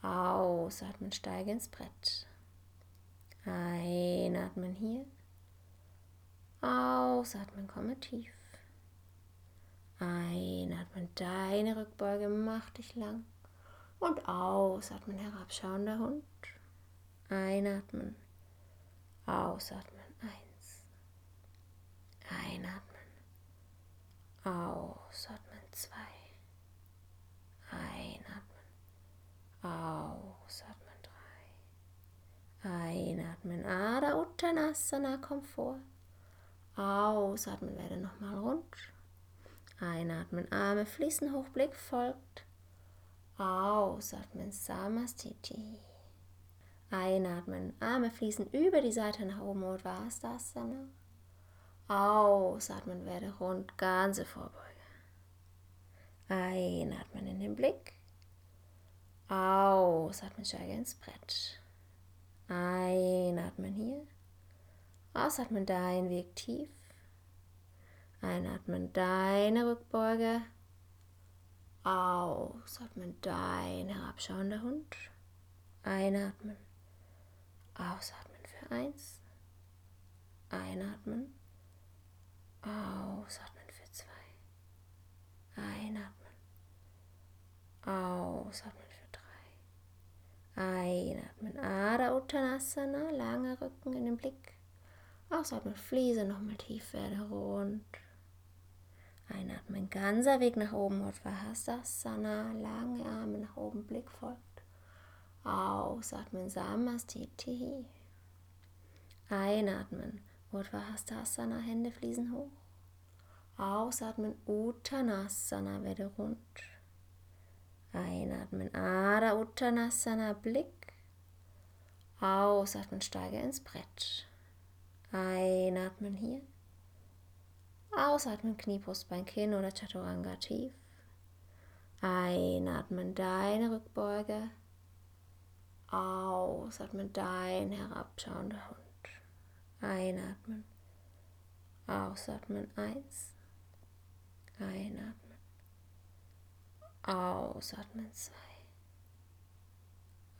Ausatmen, steige ins Brett. Einatmen hier. Ausatmen, komme tief. Einatmen, deine Rückbeuge, mach dich lang. Und ausatmen, herabschauender Hund. Einatmen, ausatmen, eins. Einatmen, ausatmen, zwei. Einatmen, ausatmen, drei. Einatmen, Ada Uttanasana, komm vor. Ausatmen, werde nochmal rund. Einatmen, Arme fließen hoch, Blick folgt. Ausatmen, Samastiti. Einatmen, Arme fließen über die Seite nach oben, Uddhvastasana. Ausatmen, werde rund, ganze Vorbeuge. Einatmen in den Blick. Ausatmen, steige ins Brett. Einatmen hier. Ausatmen dein Weg tief. Einatmen deine Rückbeuge. Ausatmen dein herabschauender Hund. Einatmen. Ausatmen für eins. Einatmen. Ausatmen für zwei. Einatmen. Ausatmen für drei. Einatmen. Ada Uttanasana. Lange Rücken in den Blick. Ausatmen, Fliese nochmal tief werde rund. Einatmen, ganzer Weg nach oben, Uddhvahasana, lange Arme nach oben, Blick folgt. Ausatmen, Samastiti. Einatmen, Uddhvahasana, Hände fließen hoch. Ausatmen, Uttanasana, werde rund. Einatmen, Ada Uttanasana, Blick. Ausatmen, steige ins Brett. Einatmen hier. Ausatmen, Knie, Brustbein, Kinn oder Chaturanga tief. Einatmen, deine Rückbeuge. Ausatmen, dein herabschauender Hund. Einatmen. Ausatmen, eins. Einatmen. Ausatmen, zwei.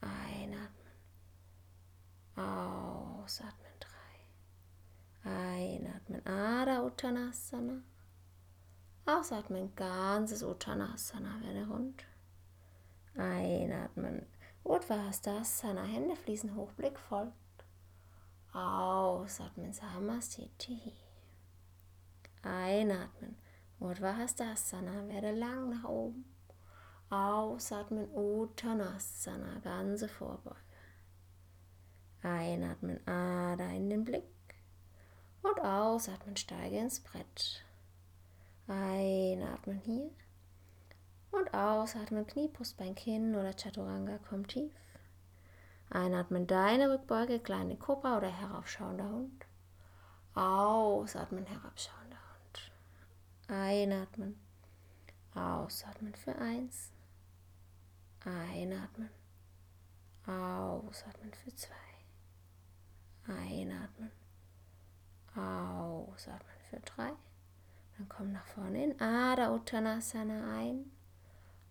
Einatmen. Ausatmen. Einatmen, Ada Uttanasana. Ausatmen, ganzes Uttanasana, werde rund. Einatmen, Uddhvastasana, Hände fließen hoch, Blick folgt. Ausatmen, Samastiti. Einatmen, Uddhvastasana, werde lang nach oben. Ausatmen, Uttanasana, ganze Vorbeuge. Einatmen, Ada in den Blick. Und ausatmen, steige ins Brett. Einatmen hier. Und ausatmen, Knie, Brustbein, Kinn oder Chaturanga, komm tief. Einatmen, deine Rückbeuge, kleine Kobra oder heraufschauender Hund. Ausatmen, herabschauender Hund. Einatmen. Ausatmen für eins. Einatmen. Ausatmen für zwei. Einatmen. Ausatmen für drei. Dann komm nach vorne in Ada Uttanasana ein.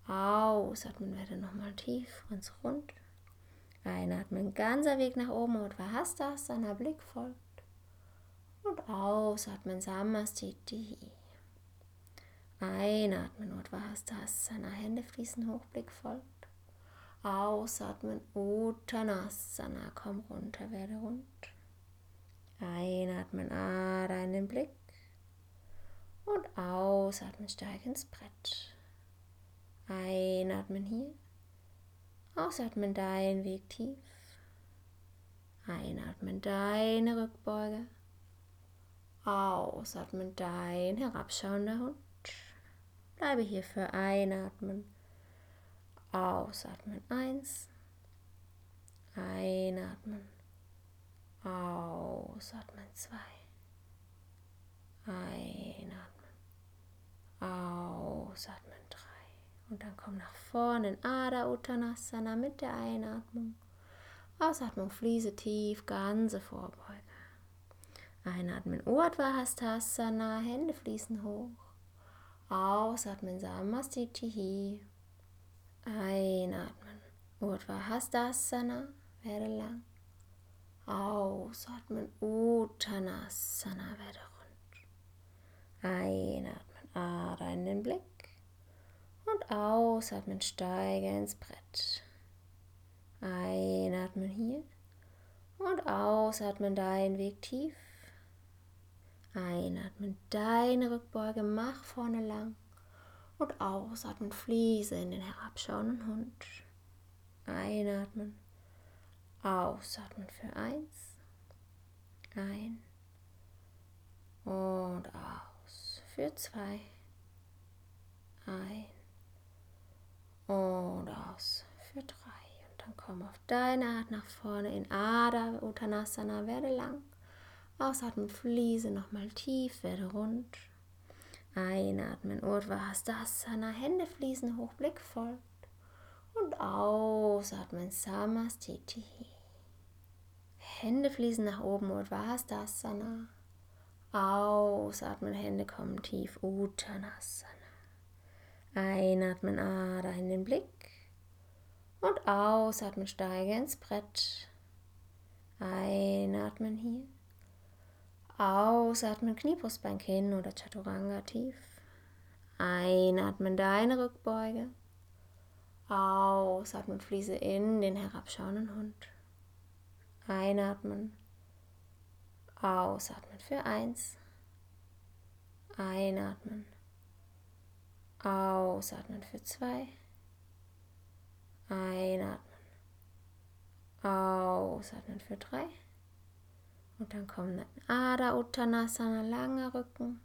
Ausatmen werde nochmal tief, ganz rund. Einatmen, ganzer Weg nach oben und Vahastasana, Blick folgt. Und ausatmen, Samastiti. Einatmen, Uddhvastasana, Hände fließen hoch, Blick folgt. Ausatmen, Uttanasana, komm runter, werde rund. Einatmen, Ader in den Blick. Und ausatmen, steig ins Brett. Einatmen hier. Ausatmen, dein Weg tief. Einatmen, deine Rückbeuge. Ausatmen, dein herabschauender Hund. Bleibe hier für Einatmen. Ausatmen. Eins. Einatmen. Ausatmen. Zwei. Einatmen. Ausatmen. Drei. Und dann komm nach vorne in Ada Uttanasana mit der Einatmung. Ausatmung, fließe tief, ganze Vorbeuge. Einatmen, Urdhva Hastasana, Hände fließen hoch. Ausatmen, Samastitihi. Einatmen, Urdhva Hastasana, werde lang. Ausatmen, Uttanasana, werde rund. Einatmen, Ader in den Blick. Und ausatmen, steige ins Brett. Einatmen hier. Und ausatmen, dein Weg tief. Einatmen, deine Rückbeuge, mach vorne lang. Und ausatmen, fließe in den herabschauenden Hund. Einatmen, ausatmen für eins. Ein und aus für zwei. Ein und aus für drei. Und dann komm auf deine Art nach vorne in Ada Uttanasana, werde lang. Ausatmen, fließe nochmal tief, werde rund. Einatmen, Urdhva Hastasana, Hände fließen hoch, Blick folgt. Und ausatmen, Samastiti. Hände fließen nach oben, Urdhva Hastasana. Ausatmen, Hände kommen tief, Uttanasana. Einatmen, Ader in den Blick. Und ausatmen, steige ins Brett. Einatmen hier. Ausatmen, Kniebrustbein hin oder Chaturanga tief. Einatmen, deine Rückbeuge. Ausatmen, fließe in den herabschauenden Hund. Einatmen. Ausatmen für eins. Einatmen. Ausatmen für zwei. Einatmen. Ausatmen für drei. Und dann kommen Ada Uttanasana, langer Rücken.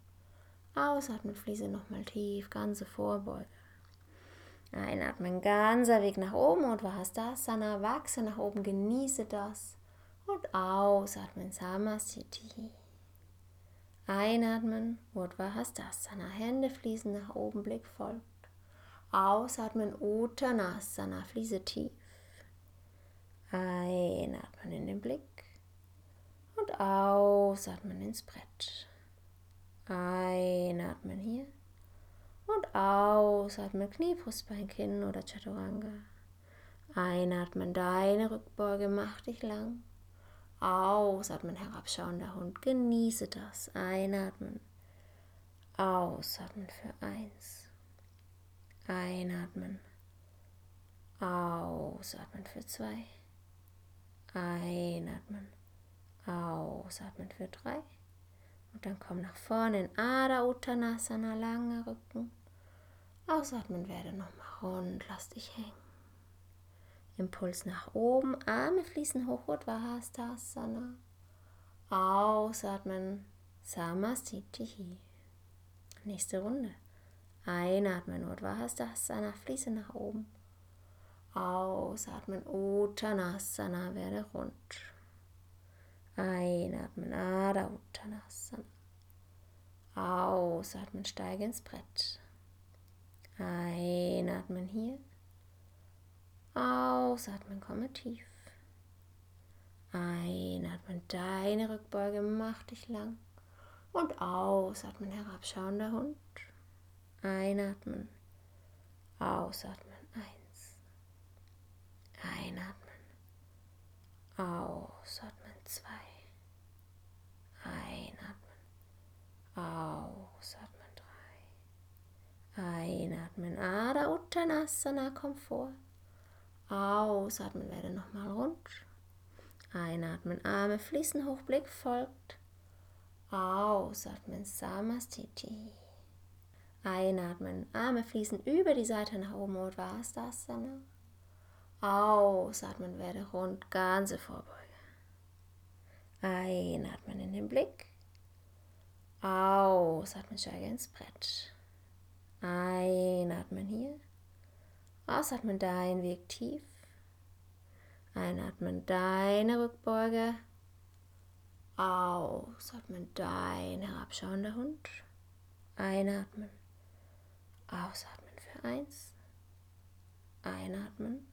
Ausatmen, fließe nochmal tief, ganze Vorbeuge. Einatmen, ganzer Weg nach oben und Vahastasana, wachse nach oben, genieße das. Und ausatmen, Samasthiti. Einatmen, Urdhva Hände fließen nach oben, Blick folgt. Ausatmen, Uttanasana, fließe tief. Einatmen in den Blick und ausatmen ins Brett. Einatmen hier und ausatmen Knie, Brustbein, Kinn oder Chaturanga. Einatmen, deine Rückbeuge, mach dich lang. Ausatmen, herabschauender Hund, genieße das. Einatmen, ausatmen für eins. Einatmen, ausatmen für zwei. Einatmen Ausatmen für drei. Und dann komm nach vorne in Ada Uttanasana, langer Rücken. Ausatmen werde nochmal rund, lass dich hängen. Impuls nach oben, Arme fließen hoch, Uddhvahastasana. Ausatmen, Samastitihi. Nächste Runde. Einatmen, Uddhvahastasana, fließe nach oben. Ausatmen, Uttanasana, werde rund. Einatmen, Adha Uttanasana. Ausatmen, steige ins Brett. Einatmen hier. Ausatmen, komme tief. Einatmen, deine Rückbeuge, mach dich lang. Und ausatmen, herabschauender Hund. Einatmen, ausatmen, eins. Einatmen, ausatmen zwei. Einatmen, ausatmen. Einatmen, Ada Uttanasana, komm vor. Ausatmen, werde nochmal rund. Einatmen, Arme fließen hoch, Blick folgt. Ausatmen, Samastiti. Einatmen, Arme fließen über die Seite nach oben, Uddhvastasana. Ausatmen, werde rund, ganze Vorbeuge. Einatmen in den Blick. Ausatmen, steige ins Brett. Einatmen hier. Ausatmen, dein Weg tief. Einatmen, deine Rückbeuge. Ausatmen, dein herabschauender Hund. Einatmen. Ausatmen für eins. Einatmen.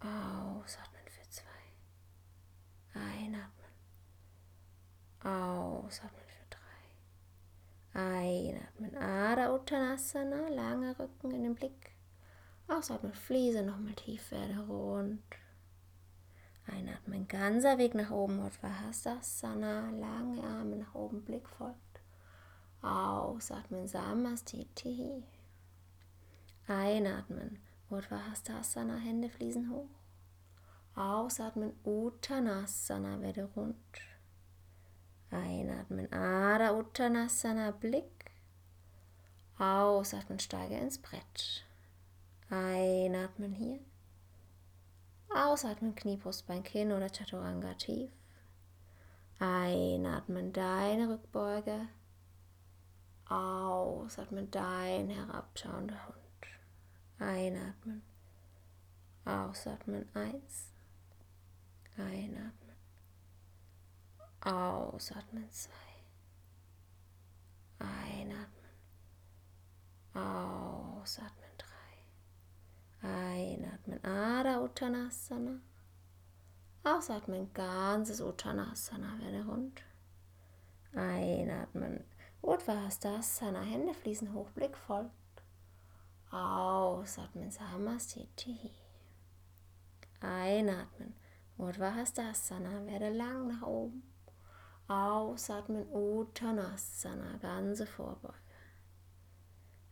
Ausatmen für zwei. Einatmen. Ausatmen. Einatmen. Ada Uttanasana. Lange Rücken in den Blick. Ausatmen. Fliese nochmal tief werde rund. Einatmen. Ganzer Weg nach oben. Uddhvasana. Lange Arme nach oben. Blick folgt. Ausatmen, Samastiti. Einatmen, Uddhvastasana, Hände fließen hoch. Ausatmen, Uttanasana, werde rund. Einatmen, Ada Uttanasana, Blick. Ausatmen, steige ins Brett. Einatmen hier. Ausatmen, Knie, Brustbein, Kinn oder Chaturanga tief. Einatmen, deine Rückbeuge. Ausatmen, dein herabschauender Hund. Einatmen. Ausatmen, eins. Einatmen. Ausatmen, zwei. Einatmen. Ausatmen, drei. Einatmen, Ada Uttanasana. Ausatmen, ganzes Uttanasana, werde rund. Einatmen, Uddhvastasana, Hände fließen hoch, Blick folgt. Ausatmen, Samastiti. Einatmen, Uddhvastasana, werde lang nach oben. Ausatmen, Uttanasana, ganze Vorbeuge.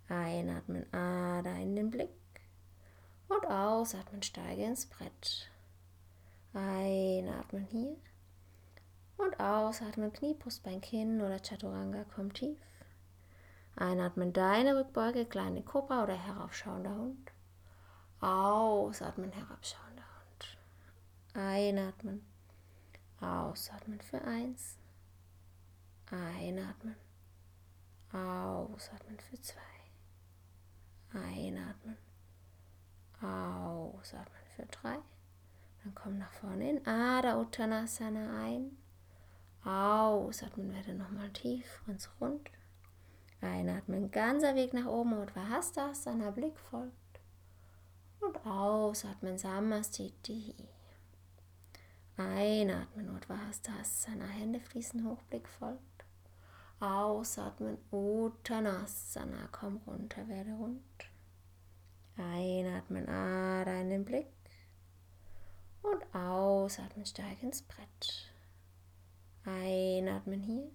Einatmen, Ada in den Blick. Und ausatmen, steige ins Brett. Einatmen hier. Und ausatmen, Knie, Brustbein, Kinn oder Chaturanga kommt tief. Einatmen, deine Rückbeuge, kleine Kobra oder heraufschauender Hund. Ausatmen, herabschauender Hund. Einatmen. Ausatmen für eins. Einatmen. Ausatmen für zwei. Einatmen. Ausatmen für drei. Dann komm nach vorne in Ada Uttanasana ein. Ausatmen, werde nochmal tief, ganz rund. Einatmen, ganzer Weg nach oben und Vahastasana, Blick folgt. Und ausatmen, Samastiti. Einatmen, Uddhvastasana, Hände fließen hoch, Blick folgt. Ausatmen, Uttanasana, komm runter, werde rund. Einatmen, Ada in den Blick. Und ausatmen, steig ins Brett. Einatmen hier.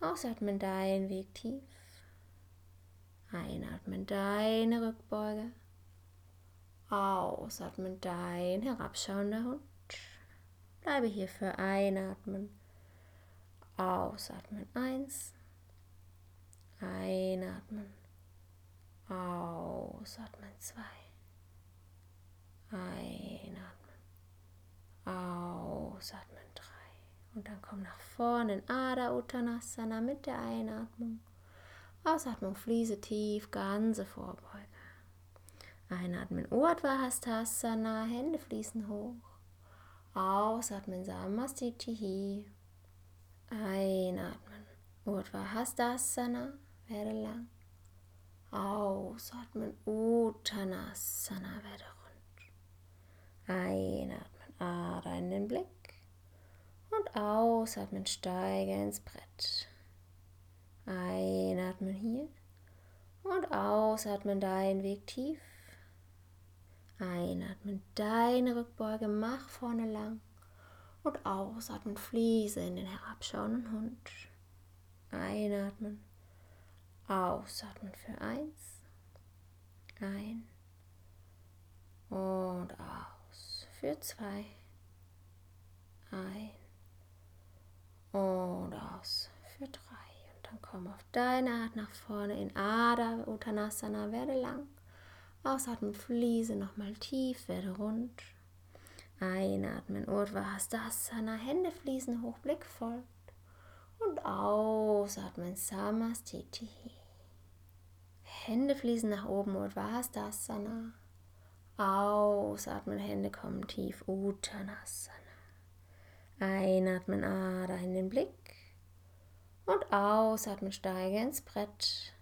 Ausatmen deinen Weg tief. Einatmen deine Rückbeuge. Ausatmen dein herabschauender Hund. Bleibe hier für Einatmen. Ausatmen eins. Einatmen. Ausatmen zwei. Einatmen. Ausatmen drei. Und dann komm nach vorne in Ada Uttanasana mit der Einatmung. Ausatmung, fließe tief, ganze Vorbeuge. Einatmen, Urdhva Hände fließen hoch. Ausatmen, Samastitihi. Einatmen, Urdhva werde lang. Ausatmen, Uttanasana, werde rund. Einatmen, Ada in den Blick. Und ausatmen, steige ins Brett. Einatmen hier. Und ausatmen, deinen Weg tief. Einatmen, deine Rückbeuge, mach vorne lang. Und ausatmen, fließe in den herabschauenden Hund. Einatmen, ausatmen für eins. Ein. für zwei. Ein und aus für drei. Und dann komm auf deine Art nach vorne in Ada Uttanasana, werde lang. Ausatmen, fließe nochmal tief, werde rund. Einatmen, Urdhva Hastasana, Hände fließen hoch, Blick folgt. Und ausatmen, Samastiti. Hände fließen nach oben, Urdhva Hastasana. Ausatmen, Hände kommen tief, Uttanasana. Einatmen, Ader in den Blick. Und ausatmen, steige ins Brett.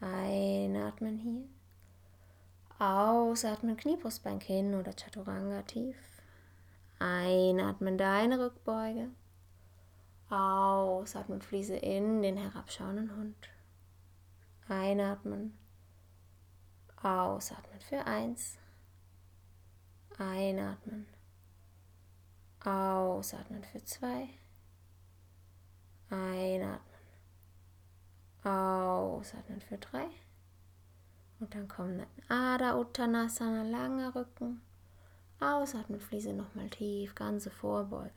Einatmen hier. Ausatmen, Kniebrustbein, Kinn oder Chaturanga tief. Einatmen, deine Rückbeuge. Ausatmen, fließe in den herabschauenden Hund. Einatmen. Ausatmen für eins. Einatmen. Ausatmen für zwei. Einatmen. Ausatmen für drei. Und dann kommen Ada Uttanasana, langer Rücken. Ausatmen, fließe nochmal tief, ganze Vorbeuge.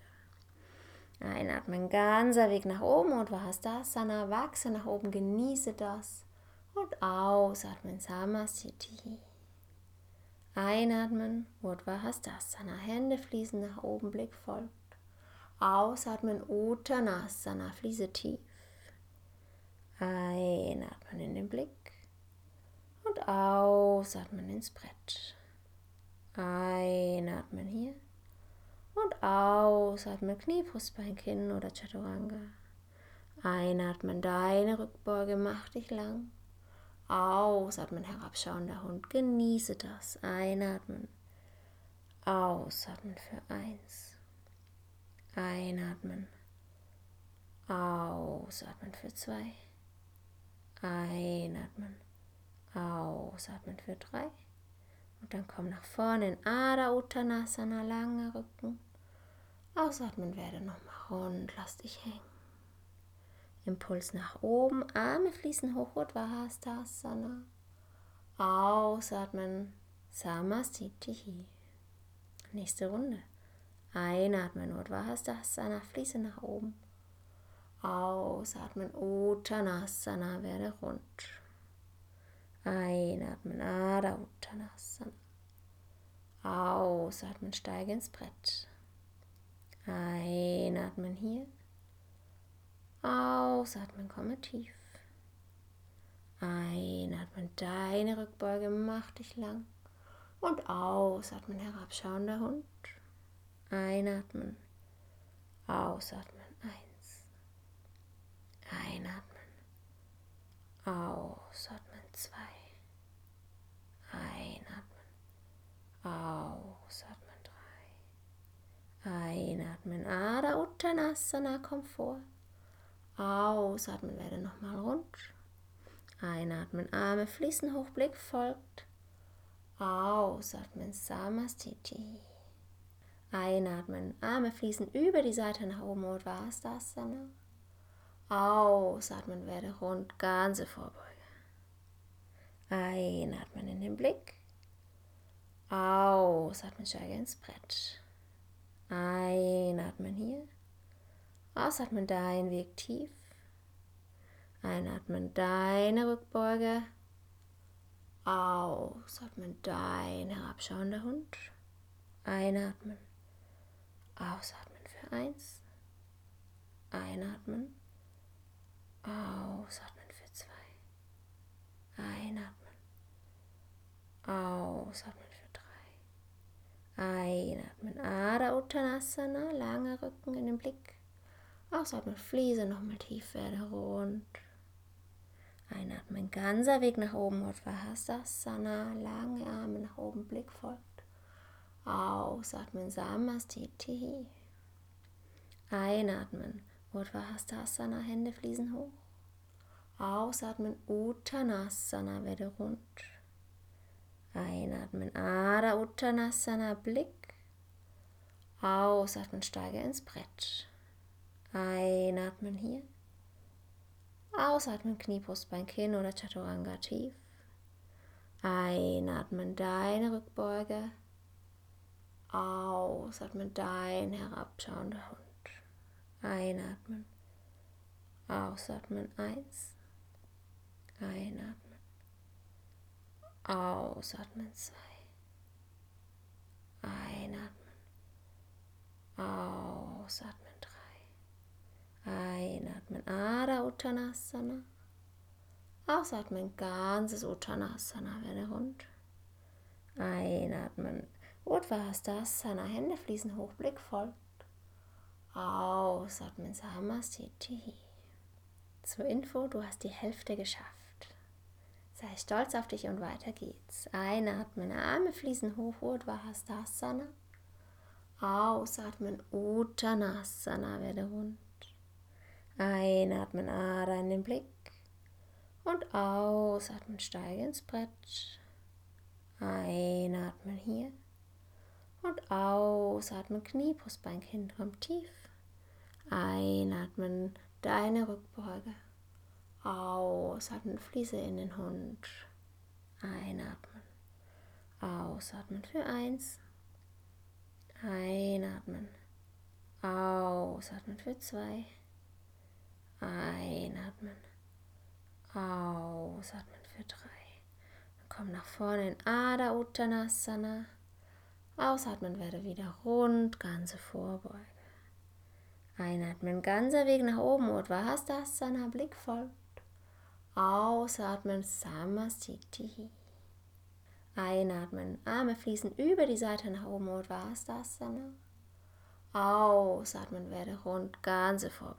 Einatmen, ganzer Weg nach oben und Vahastasana, wachse nach oben, genieße das. Und ausatmen, Samasthiti. Einatmen, Urdhva Hastasana, Hände fließen nach oben, Blick folgt. Ausatmen, Uttanasana, fließe tief. Einatmen in den Blick und ausatmen ins Brett. Einatmen hier und ausatmen, Knie, Brustbein, Kinn oder Chaturanga. Einatmen, deine Rückbeuge, mach dich lang. Ausatmen, herabschauender Hund. Genieße das. Einatmen. Ausatmen für eins. Einatmen. Ausatmen für zwei. Einatmen. Ausatmen für drei. Und dann komm nach vorne in Ada Uttanasana, langer Rücken. Ausatmen werde nochmal rund, lass dich hängen. Impuls nach oben, Arme fließen hoch, Uddhvahastasana. Ausatmen, Samastitihi. Nächste Runde. Einatmen, Uddhvahastasana, fließe nach oben. Ausatmen, Uttanasana, werde rund. Einatmen, Adha Uttanasana. Ausatmen, steige ins Brett. Einatmen hier. Ausatmen, komme tief. Einatmen, deine Rückbeuge, mach dich lang. Und ausatmen, herabschauender Hund. Einatmen, ausatmen, eins. Einatmen, ausatmen, zwei. Einatmen, ausatmen, drei. Einatmen, Ada Uttanasana, komm. Ausatmen, werde nochmal rund. Einatmen, Arme fließen hoch, Blick folgt. Ausatmen, Samastiti. Einatmen, Arme fließen über die Seite nach oben, Uddhvastasana. Ausatmen, werde rund, ganze Vorbeuge. Einatmen in den Blick. Ausatmen, steige ins Brett. Einatmen hier. Ausatmen deinen Weg tief. Einatmen deine Rückbeuge. Ausatmen dein herabschauender Hund. Einatmen. Ausatmen für eins. Einatmen. Ausatmen für zwei. Einatmen. Ausatmen für drei. Einatmen. Ada Uttanasana. Lange Rücken in den Blick. Ausatmen, Fliese nochmal tief werde rund. Einatmen, ganzer Weg nach oben, Uddhvahastasana, lange Arme nach oben, Blick folgt. Ausatmen, Samastiti. Einatmen, Uddhvahastasana, Hände fließen hoch. Ausatmen, Uttanasana, werde rund. Einatmen, Ada Uttanasana, Blick. Ausatmen, steige ins Brett. Einatmen hier. Ausatmen, Knie, Brustbein, Kinn oder Chaturanga tief. Einatmen, deine Rückbeuge. Ausatmen, dein herabschauender Hund. Einatmen. Ausatmen, eins. Einatmen. Ausatmen, zwei. Einatmen. Ausatmen, drei. Einatmen, Ada Uttanasana. Ausatmen, ganzes Uttanasana werde rund. Einatmen, Uddhvastasana, Hände fließen hoch, Blick folgt. Ausatmen, Samastiti. Zur Info, du hast die Hälfte geschafft. Sei stolz auf dich und weiter geht's. Einatmen, Arme fließen hoch, Uddhvastasana. Ausatmen, Uttanasana, werde rund. Einatmen, Ada in den Blick. Und ausatmen, steige ins Brett. Einatmen hier. Und ausatmen, Knie, Brustbein, Kinn kommt tief. Einatmen, deine Rückbeuge. Ausatmen, Fliese in den Hund. Einatmen. Ausatmen für eins. Einatmen. Ausatmen für zwei. Einatmen. Ausatmen für drei. Dann komm nach vorne in Ada Uttanasana. Ausatmen werde wieder rund, ganze Vorbeuge. Einatmen, ganzer Weg nach oben, Uddhvastasana, Blick folgt. Ausatmen, Samastiti. Einatmen, Arme fließen über die Seite nach oben, Uddhvastasana. Ausatmen, werde rund, ganze Vorbeuge.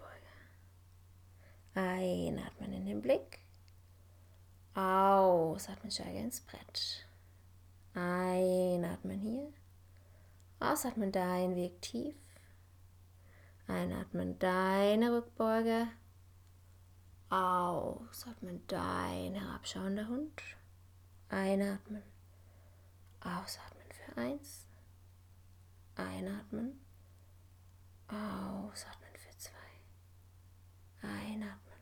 Einatmen in den Blick. Ausatmen, steige ins Brett. Einatmen hier. Ausatmen dein Weg tief. Einatmen deine Rückbeuge. Ausatmen dein herabschauender Hund. Einatmen. Ausatmen für eins. Einatmen. Ausatmen für zwei. Einatmen.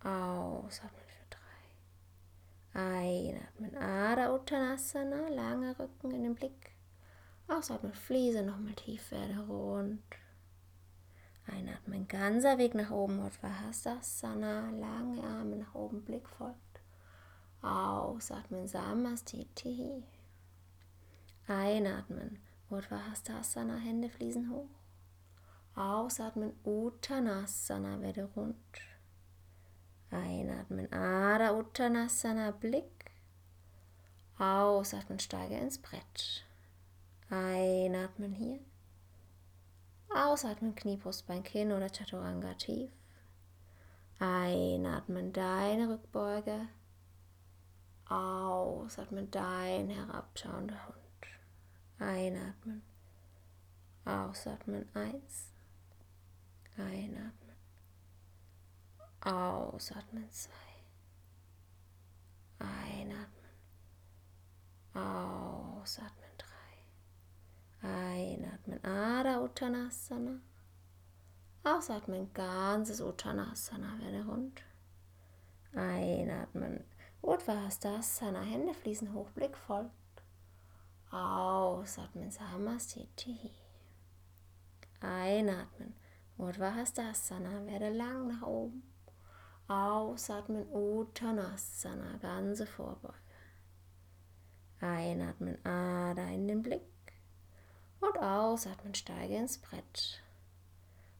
Ausatmen für drei. Einatmen. Ada Uttanasana. Langer Rücken in den Blick. Ausatmen, Fliese nochmal tief werde rund. Einatmen, ganzer Weg nach oben, Uddhvasasana, lange Arme nach oben, Blick folgt. Ausatmen, Samastiti. Einatmen, Uddhvasasana, Hände fließen hoch. Ausatmen, Uttanasana, werde rund. Einatmen, Ada Uttanasana, Blick. Ausatmen, steige ins Brett. Einatmen hier. Ausatmen, Knie, Brustbein, Kinn oder Chaturanga tief. Einatmen, deine Rückbeuge. Ausatmen, dein herabschauender Hund. Einatmen. Ausatmen, eins. Einatmen. Ausatmen, zwei. Einatmen. Ausatmen. Einatmen, Ada Uttanasana. Ausatmen, ganzes Uttanasana, werde rund. Einatmen, Uddhvastasana, Hände fließen hoch, Blick folgt. Ausatmen, Samastiti. Einatmen, Uddhvastasana, werde lang nach oben. Ausatmen, Uttanasana, ganze Vorbeuge. Einatmen, Ada in den Blick. Und ausatmen, steige ins Brett.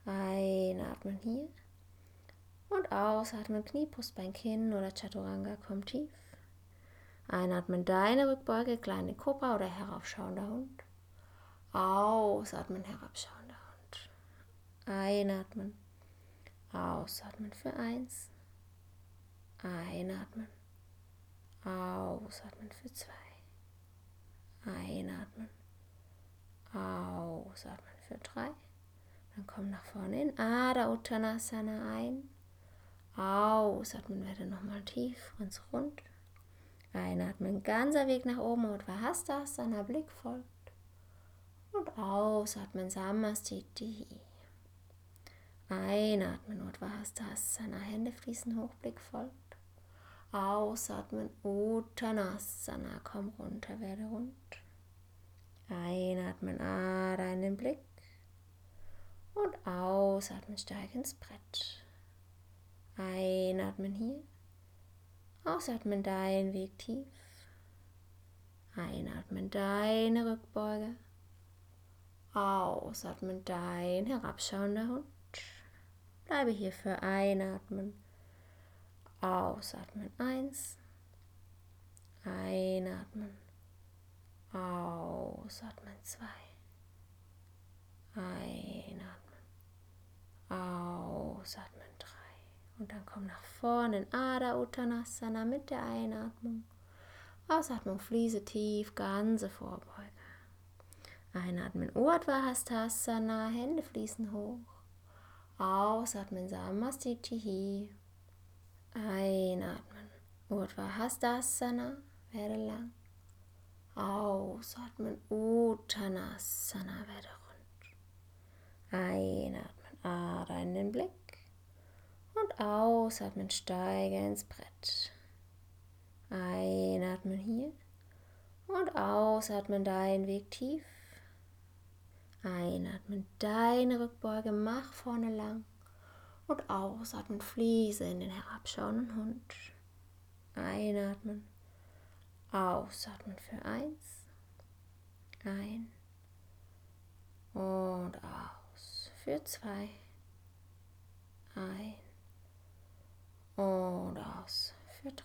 Einatmen hier. Und ausatmen, Knie, Brustbein, Kinn oder Chaturanga, komm tief. Einatmen, deine Rückbeuge, kleine Kobra oder heraufschauender Hund. Ausatmen, herabschauender Hund. Einatmen. Ausatmen für eins. Einatmen. Ausatmen für zwei. Einatmen. Ausatmen für drei. Dann komm nach vorne in Ada Uttanasana ein. Ausatmen werde nochmal tief, ganz rund. Einatmen, ganzer Weg nach oben und Vahastasana, Blick folgt. Und ausatmen, Samastiti. Einatmen, Uddhvastasana, Hände fließen hoch, Blick folgt. Ausatmen, Uttanasana, komm runter, werde rund. Einatmen, Ader in den Blick. Und ausatmen, steig ins Brett. Einatmen hier. Ausatmen, dein Weg tief. Einatmen, deine Rückbeuge. Ausatmen, dein herabschauender Hund. Bleibe hier für Einatmen. Ausatmen. Eins. Einatmen. Ausatmen. Zwei. Einatmen. Ausatmen. Drei. Und dann komm nach vorne in Ada Uttanasana mit der Einatmung. Ausatmung, fließe tief, ganze Vorbeuge. Einatmen, Urdhva Hastasana, Hände fließen hoch. Ausatmen, Samastitihi. Einatmen, Urdhva Hastasana, werde lang. Ausatmen, Uttanasana, werde rund. Einatmen, Ader in den Blick. Und ausatmen, steige ins Brett. Einatmen hier. Und ausatmen, dein Weg tief. Einatmen, deine Rückbeuge, mach vorne lang. Und ausatmen, fließe in den herabschauenden Hund. Einatmen, ausatmen für eins. Ein und aus für zwei. Ein und aus für drei.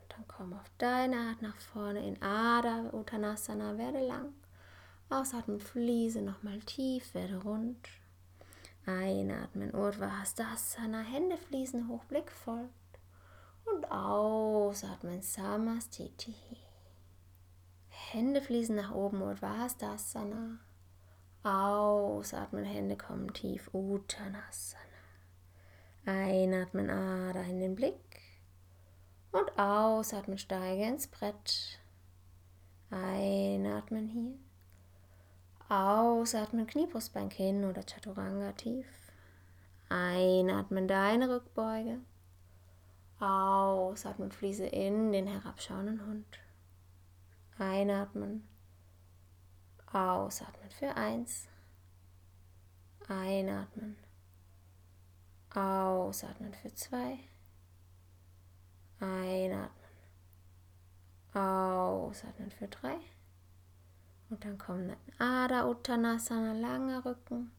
Und dann komm auf deine Art nach vorne in Ada Uttanasana, werde lang. Ausatmen, fließe nochmal tief, werde rund. Einatmen, Urdhva Hastasana, Hände fließen hoch, Blick folgt. Und ausatmen, Samastiti. Hände fließen nach oben, Urdhva Hastasana. Ausatmen, Hände kommen tief, Uttanasana. Einatmen, Ader in den Blick. Und ausatmen, steige ins Brett. Einatmen hier. Ausatmen, Kniebrustbein hin oder Chaturanga tief. Einatmen, deine Rückbeuge. Ausatmen, fließe in den herabschauenden Hund. Einatmen. Ausatmen für eins. Einatmen. Ausatmen für zwei. Einatmen. Ausatmen für drei. Und dann kommen Ada Uttanasana, langer Rücken.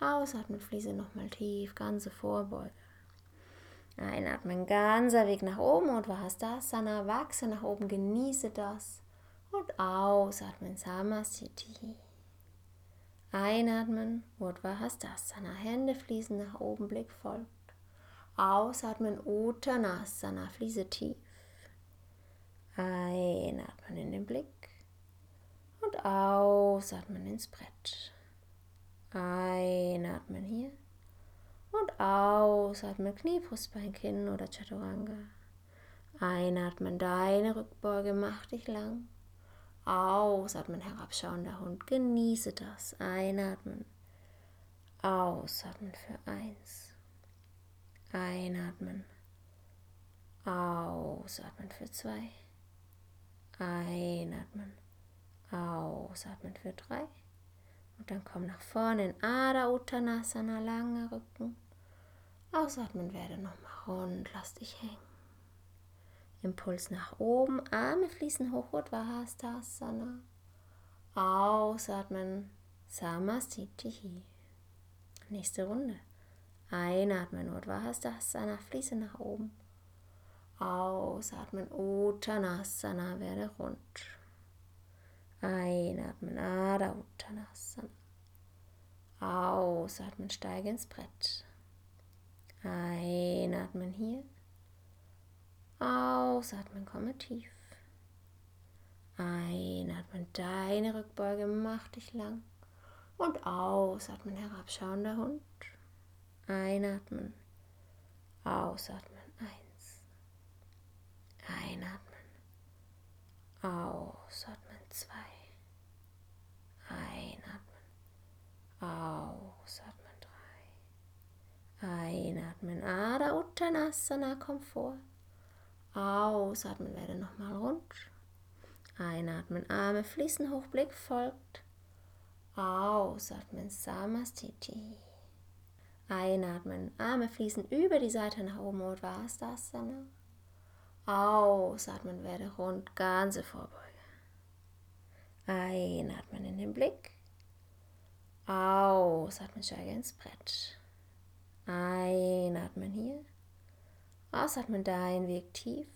Ausatmen, fließe nochmal tief, ganze Vorbeuge. Einatmen, ganzer Weg nach oben und Vahastasana, wachse nach oben, genieße das. Und ausatmen, Samasthiti. Einatmen, Urdhva Hände fließen nach oben, Blick folgt. Ausatmen, Uttanasana, fließe tief. Einatmen in den Blick und ausatmen ins Brett. Einatmen hier und ausatmen Knie, Brustbein, Kinn oder Chaturanga. Einatmen, deine Rückbeuge, mach dich lang. Ausatmen, herabschauender Hund, genieße das. Einatmen, ausatmen für eins. Einatmen, ausatmen für zwei. Einatmen Ausatmen für drei. Und dann komm nach vorne in Ada Uttanasana, langer Rücken. Ausatmen werde nochmal rund, lass dich hängen. Impuls nach oben, Arme fließen hoch, Uddhvahastasana. Ausatmen, Samastitihi. Nächste Runde. Einatmen, Uddhvahastasana, fließe nach oben. Ausatmen, Uttanasana, werde rund. Einatmen, Adha Uttanasana. Ausatmen, steige ins Brett. Einatmen hier. Ausatmen, komme tief. Einatmen, deine Rückbeuge, mach dich lang. Und ausatmen, herabschauender Hund. Einatmen, ausatmen, eins. Einatmen, ausatmen zwei. Einatmen. Ausatmen. Drei. Einatmen. Ada Uttanasana, komm vor. Ausatmen, werde nochmal rund. Einatmen, Arme fließen hoch, Blick folgt. Ausatmen, Samastiti. Einatmen, Arme fließen über die Seite nach oben, Uddhvastasana. Ausatmen, werde rund, ganze Vorbeuge. Einatmen in den Blick. Ausatmen, steige ins Brett. Einatmen hier. Ausatmen, dein Weg tief.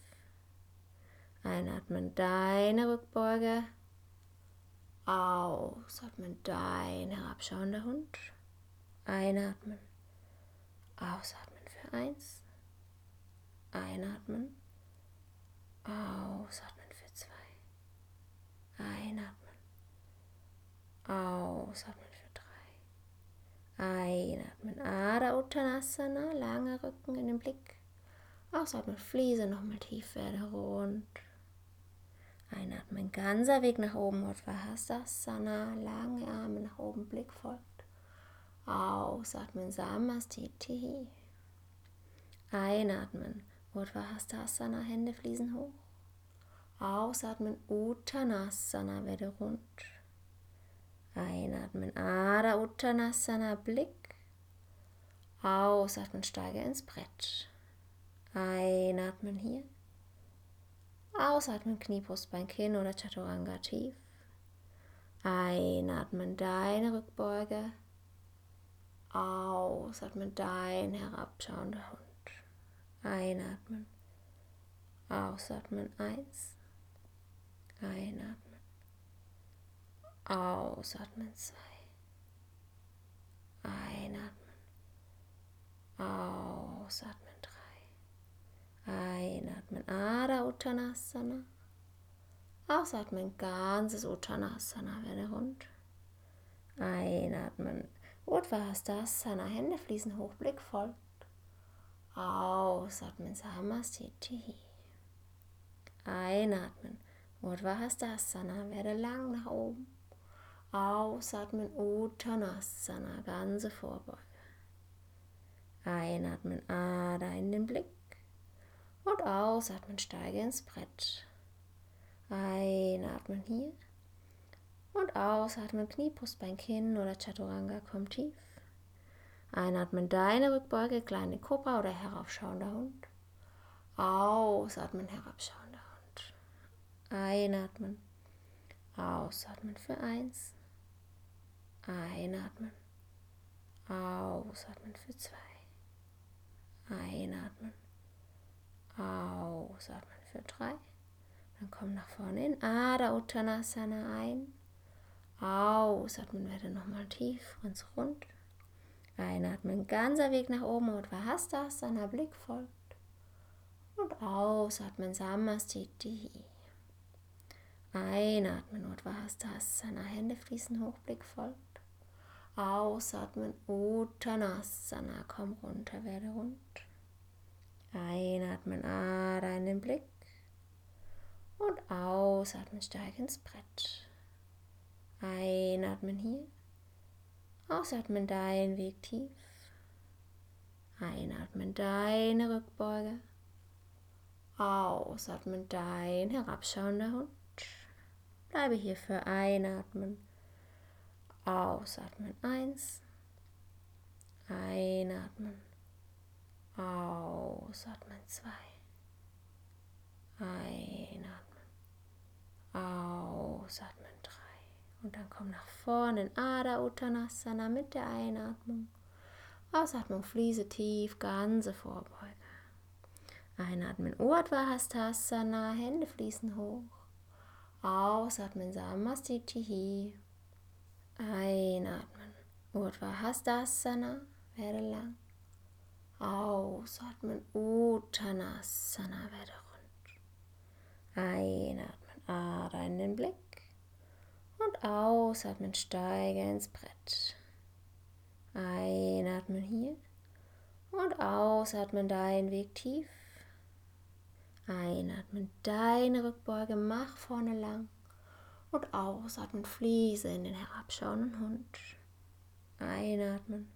Einatmen, deine Rückbeuge. Ausatmen, dein herabschauender Hund. Einatmen. Ausatmen für eins. Einatmen. Ausatmen für zwei. Einatmen. Ausatmen für drei. Einatmen. Ada Uttanasana. Lange Rücken in den Blick. Ausatmen. Fliese nochmal tief werde rund. Einatmen. Ganzer Weg nach oben. Uddhvasana. Lange Arme nach oben. Blick folgt. Ausatmen, Samastiti. Einatmen, Uddhvastasana, Hände fließen hoch. Ausatmen, Uttanasana, werde rund. Einatmen, Ada Uttanasana, Blick. Ausatmen, steige ins Brett. Einatmen hier. Ausatmen, Knie, Brustbein, Kinn oder Chaturanga tief. Einatmen, deine Rückbeuge. Ausatmen, dein herabschauender Hund. Einatmen. Ausatmen, eins. Einatmen. Ausatmen, zwei. Einatmen. Ausatmen. Einatmen, Ada Uttanasana. Ausatmen, ganzes Uttanasana, werde rund. Einatmen, Uddhvastasana, Hände fließen hoch, Blick folgt. Ausatmen, Samastiti. Einatmen, Uddhvastasana, werde lang nach oben. Ausatmen, Uttanasana, ganze Vorbeuge. Einatmen, Ada in den Blick. Und ausatmen, steige ins Brett. Einatmen hier. Und ausatmen, Knie, Brustbein, Kinn oder Chaturanga kommt tief. Einatmen, deine Rückbeuge, kleine Kobra oder heraufschauender Hund. Ausatmen, herabschauender Hund. Einatmen. Ausatmen für eins. Einatmen. Ausatmen für zwei. Einatmen. Ausatmen für drei. Dann komm nach vorne in Ada Uttanasana ein. Ausatmen werde nochmal tief, ganz rund. Einatmen, ganzer Weg nach oben und Vahastasana, Blick folgt. Und ausatmen, Samastiti. Einatmen, Uddhvastasana, Hände fließen hoch, Blick folgt. Ausatmen, Uttanasana, komm runter, werde rund. Einatmen, Ada in den Blick. Und ausatmen, steig ins Brett. Einatmen hier. Ausatmen deinen Weg tief. Einatmen deine Rückbeuge. Ausatmen dein herabschauender Hund. Bleibe hier für Einatmen. Ausatmen eins. Einatmen. Ausatmen zwei. Einatmen. Ausatmen drei. Und dann komm nach vorne in Ada Uttanasana mit der Einatmung. Ausatmung, fließe tief, ganze Vorbeuge. Einatmen, Urdhva Hände fließen hoch. Ausatmen, Samastitihi. Einatmen, Urdhva werde lang. Ausatmen, Uttanasana, werde rund. Einatmen, Ada in den Blick. Und ausatmen, steige ins Brett. Einatmen hier. Und ausatmen, deinen Weg tief. Einatmen, deine Rückbeuge, mach vorne lang. Und ausatmen, fließe in den herabschauenden Hund. Einatmen,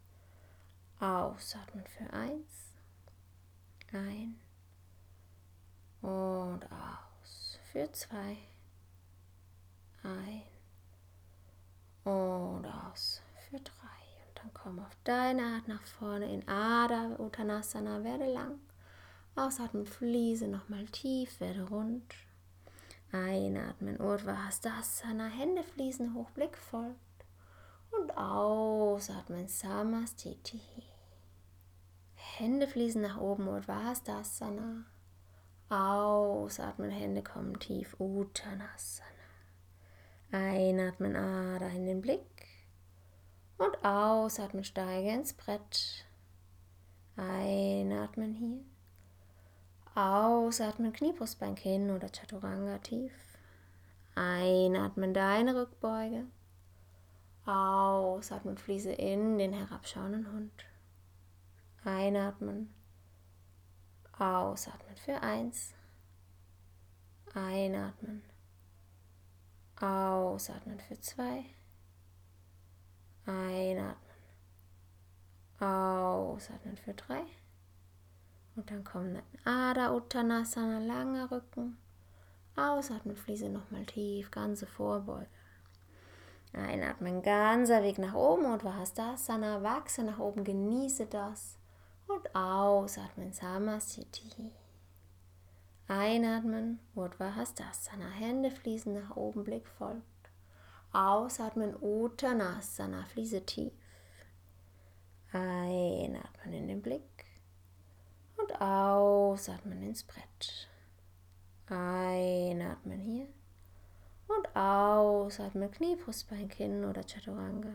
ausatmen für eins. Ein und aus für zwei. ein und aus für drei. Und dann komm auf deine Art nach vorne in Ada Uttanasana, werde lang. Ausatmen, fließe nochmal tief, werde rund. Einatmen, Urdhva Hastasana, Hände fließen hoch, Blick folgt. Und ausatmen, Samastiti. Hände fließen nach oben, Urdhva Hastasana. Ausatmen, Hände kommen tief, Uttanasana. Einatmen, Ader in den Blick. Und ausatmen, steige ins Brett. Einatmen hier. Ausatmen, Kniebrustbein, Kinn oder Chaturanga tief. Einatmen, deine Rückbeuge. Ausatmen, fließe in den herabschauenden Hund. Einatmen. Ausatmen für eins. Einatmen. Ausatmen für zwei. Einatmen. Ausatmen für drei. Und dann kommen Ada Uttanasana, langer Rücken. Ausatmen, fließe nochmal tief, ganze Vorbeuge. Einatmen, ganzer Weg nach oben und Vahastasana, wachse nach oben, genieße das. Und ausatmen, Samasthiti. Einatmen, Urdhva Hastasana, Hände fließen nach oben, Blick folgt. Ausatmen, Uttanasana, fließe tief. Einatmen in den Blick und ausatmen ins Brett. Einatmen hier und ausatmen, Knie, Brustbein, Kinn oder Chaturanga.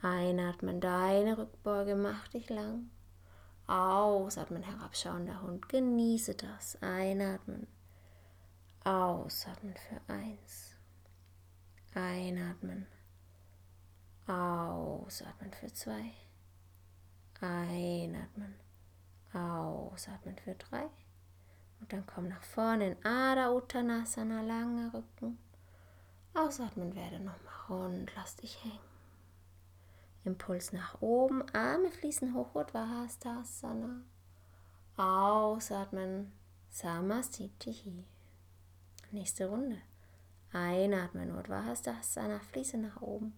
Einatmen, deine Rückbeuge, mach dich lang. Ausatmen, herabschauender Hund. Genieße das. Einatmen. Ausatmen für eins. Einatmen. Ausatmen für zwei. Einatmen. Ausatmen für drei. Und dann komm nach vorne in Ada Uttanasana, langer Rücken. Ausatmen werde nochmal rund, lass dich hängen. Impuls nach oben, Arme fließen hoch, Uddhvahastasana. Ausatmen, Samastitihi. Nächste Runde. Einatmen, Uddhvahastasana, fließe nach oben.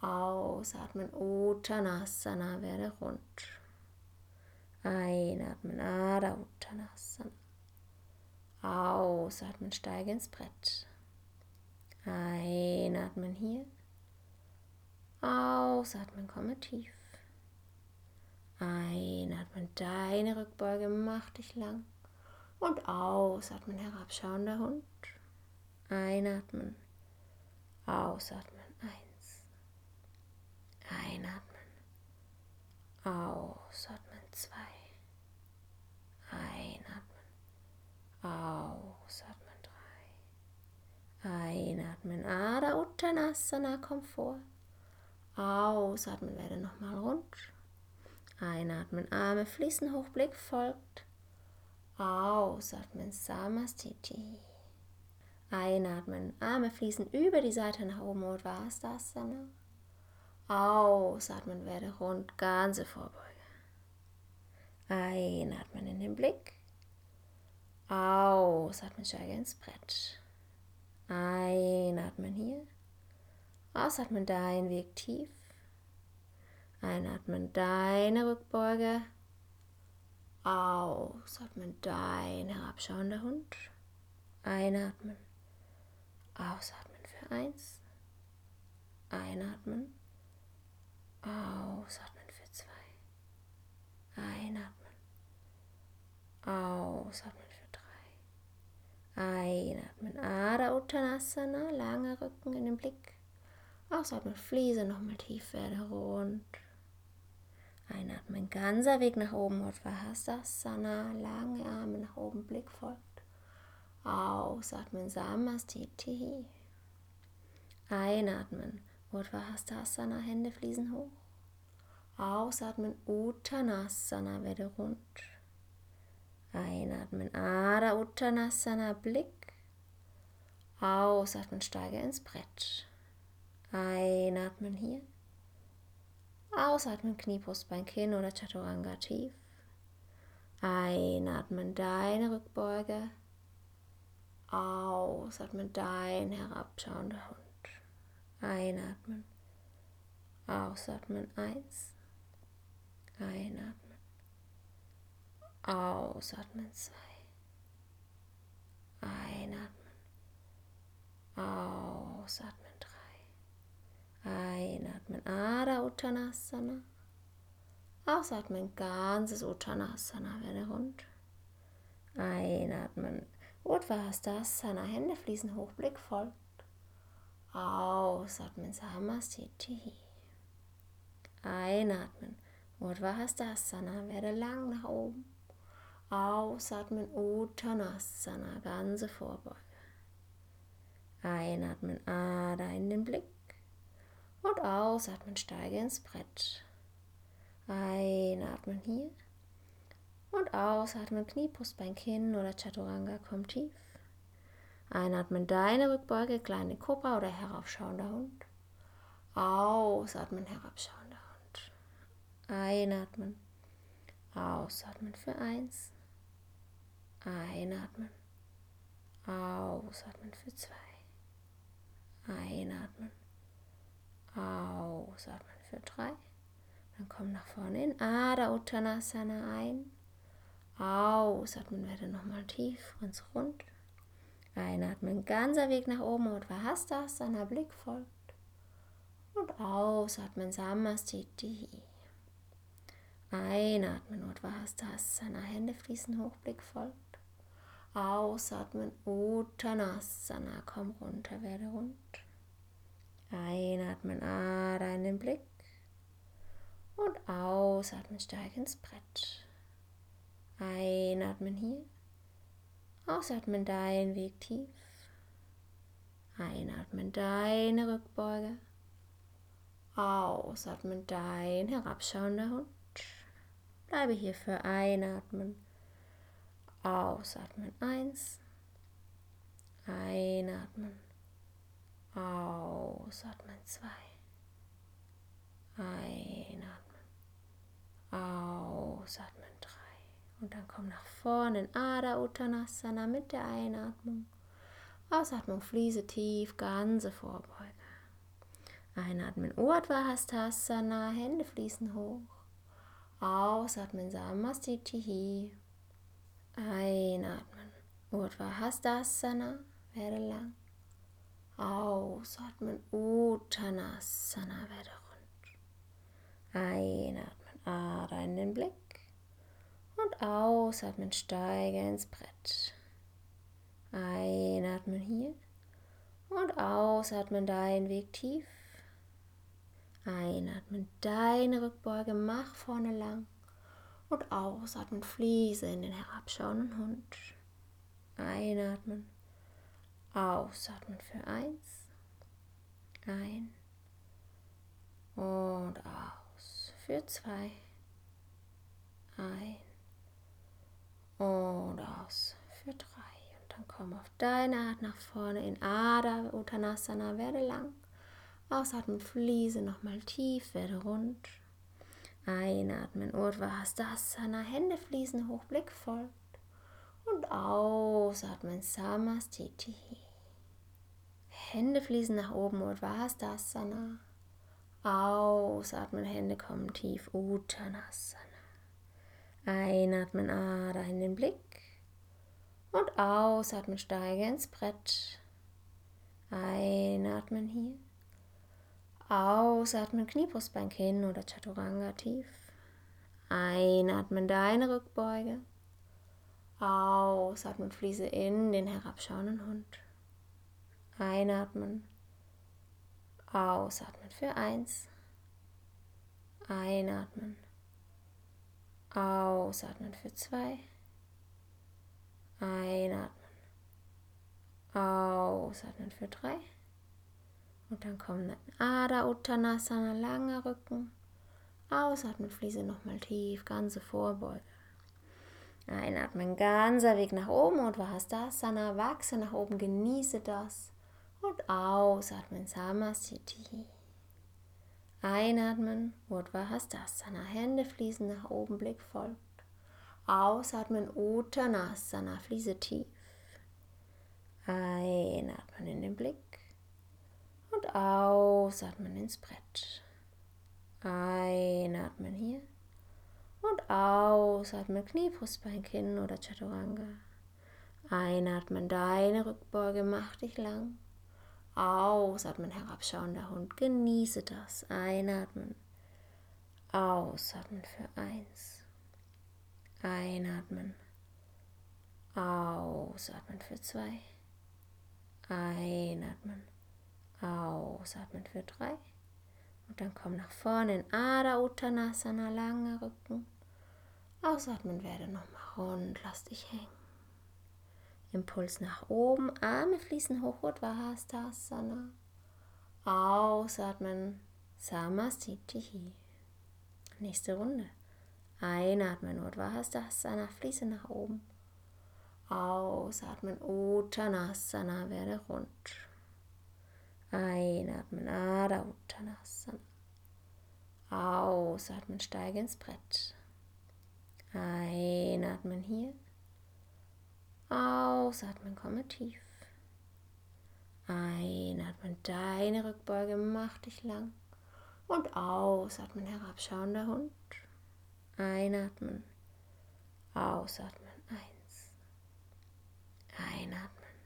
Ausatmen, Uttanasana, werde rund. Einatmen, Adha Uttanasana. Ausatmen, steige ins Brett. Einatmen hier. Ausatmen, komme tief. Einatmen, deine Rückbeuge, mach dich lang. Und ausatmen, herabschauender Hund. Einatmen, ausatmen, eins. Einatmen, ausatmen, zwei. Einatmen, ausatmen, drei. Einatmen, Ada Uttanasana, komm. Ausatmen, werde nochmal rund. Einatmen, Arme fließen hoch, Blick folgt. Ausatmen, Samastiti. Einatmen, Arme fließen über die Seite nach oben, Uddhvastasana. Ausatmen, werde rund, ganze Vorbeuge. Einatmen in den Blick. Ausatmen, steige ins Brett. Einatmen hier. Ausatmen deinen Weg tief. Einatmen deine Rückbeuge. Ausatmen dein herabschauender Hund. Einatmen. Ausatmen für eins. Einatmen. Ausatmen für zwei. Einatmen. Ausatmen für drei. Einatmen. Ada Uttanasana. Lange Rücken in den Blick. Ausatmen, Fliese nochmal tief werde rund. Einatmen, ganzer Weg nach oben, Uddhvahastasana, lange Arme nach oben, Blick folgt. Ausatmen, Samastiti. Einatmen, Uddhvahastasana, Hände fließen hoch. Ausatmen, Uttanasana, werde rund. Einatmen, Ada Uttanasana, Blick. Ausatmen, steige ins Brett. Einatmen hier. Ausatmen, Knie, Brustbein, Kinn oder Chaturanga tief. Einatmen, deine Rückbeuge. Ausatmen, dein herabschauender Hund. Einatmen. Ausatmen, eins. Einatmen. Ausatmen, zwei. Einatmen. Ausatmen, drei. Einatmen, Ada Uttanasana. Ausatmen, ganzes Uttanasana, werde rund. Einatmen, Uddhvastasana, Hände fließen hoch, Blick folgt. Ausatmen, Samastiti. Einatmen, Uddhvastasana, werde lang nach oben. Ausatmen, Uttanasana, ganze Vorbeuge. Einatmen, Ada in den Blick. Und ausatmen, steige ins Brett. Einatmen hier. Und ausatmen, Knie, Brustbein, Kinn oder Chaturanga, komm tief. Einatmen, deine Rückbeuge, kleine Kobra oder heraufschauender Hund. Ausatmen, herabschauender Hund. Einatmen. Ausatmen für eins. Einatmen. Ausatmen für zwei. Einatmen. Ausatmen für drei. Dann komm nach vorne in Ada Uttanasana ein. Ausatmen werde nochmal tief, ganz rund. Einatmen, ganzer Weg nach oben und Vahastasana, Blick folgt. Und ausatmen, Samastiti. Einatmen, Uddhvastasana, Hände fließen hoch, Blick folgt. Ausatmen, Uttanasana, komm runter, werde rund. Einatmen, Ada in den Blick. Und ausatmen, steig ins Brett. Einatmen hier. Ausatmen deinen Weg tief. Einatmen deine Rückbeuge. Ausatmen dein herabschauender Hund. Bleibe hier für Einatmen. Ausatmen eins. Einatmen. Ausatmen zwei. Einatmen. Ausatmen drei. Und dann komm nach vorne in Ada Uttanasana mit der Einatmung. Ausatmung, fließe tief, ganze Vorbeuge. Einatmen, Urdhva Hastasana, Hände fließen hoch. Ausatmen, Samastitihi. Einatmen, Urdhva Hastasana, werde lang. Ausatmen, Uttanasana, werde rund. Einatmen, Ada in den Blick. Und ausatmen, steige ins Brett. Einatmen hier. Und ausatmen, deinen Weg tief. Einatmen, deine Rückbeuge, mach vorne lang. Und ausatmen, fließe in den herabschauenden Hund. Einatmen, ausatmen für eins. Ein und aus für zwei. Ein und aus für drei. Und dann komm auf deine Art nach vorne in Ada Uttanasana, werde lang. Ausatmen, fließe nochmal tief, werde rund. Einatmen, Urdhva Hastasana, Hände fließen hoch, Blick folgt. Und ausatmen, Samastiti. Hände fließen nach oben, Urdhva Hastasana. Ausatmen, Hände kommen tief, Uttanasana. Einatmen, Ader in den Blick. Und ausatmen, steige ins Brett. Einatmen hier. Ausatmen, Kniebrustbein, Kinn oder Chaturanga tief. Einatmen, deine Rückbeuge. Ausatmen, fließe in den herabschauenden Hund. Einatmen. Ausatmen für eins. Einatmen. Ausatmen für zwei. Einatmen. Ausatmen für drei. Und dann kommen Ada Uttanasana, langer Rücken. Ausatmen, fließe nochmal tief, ganze Vorbeuge. Einatmen, ganzer Weg nach oben und Vahastasana, wachse nach oben, genieße das. Und ausatmen, Samastiti. Einatmen, Urdhva Hastasana, Hände fließen nach oben, Blick folgt. Ausatmen, Uttanasana, fließe tief. Einatmen in den Blick und ausatmen ins Brett. Einatmen hier und ausatmen Knie, Brustbein, Kinn oder Chaturanga. Einatmen, deine Rückbeuge macht dich lang. Ausatmen, herabschauender Hund. Genieße das. Einatmen. Ausatmen für eins. Einatmen. Ausatmen für zwei. Einatmen. Ausatmen für drei. Und dann komm nach vorne in Ada Uttanasana, langer Rücken. Ausatmen werde nochmal rund, lass dich hängen. Impuls nach oben, Arme fließen hoch, Uddhvahastasana. Ausatmen, Samastitihi. Nächste Runde. Einatmen, Uddhvahastasana, fließe nach oben. Ausatmen, Uttanasana, werde rund. Einatmen, Adha Uttanasana. Ausatmen, steige ins Brett. Einatmen hier. Ausatmen, komme tief. Einatmen, deine Rückbeuge macht dich lang. Und ausatmen, herabschauender Hund. Einatmen, ausatmen, eins. Einatmen,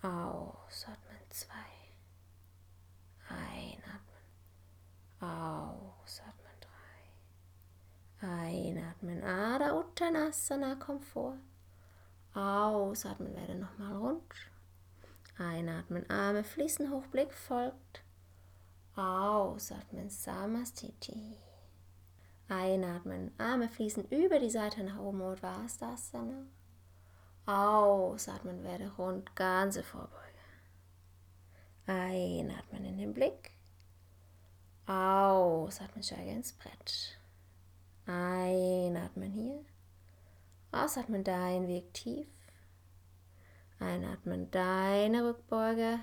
ausatmen, zwei. Einatmen, ausatmen, drei. Einatmen, Ada Uttanasana, komm vor. Ausatmen, werde nochmal rund. Einatmen, Arme fließen hoch, Blick folgt. Ausatmen, Samastiti. Einatmen, Arme fließen über die Seite nach oben, Uddhvastasana. Ausatmen, werde rund, ganze Vorbeuge. Einatmen in den Blick. Ausatmen, steige ins Brett. Einatmen hier. Ausatmen deinen Weg tief. Einatmen deine Rückbeuge.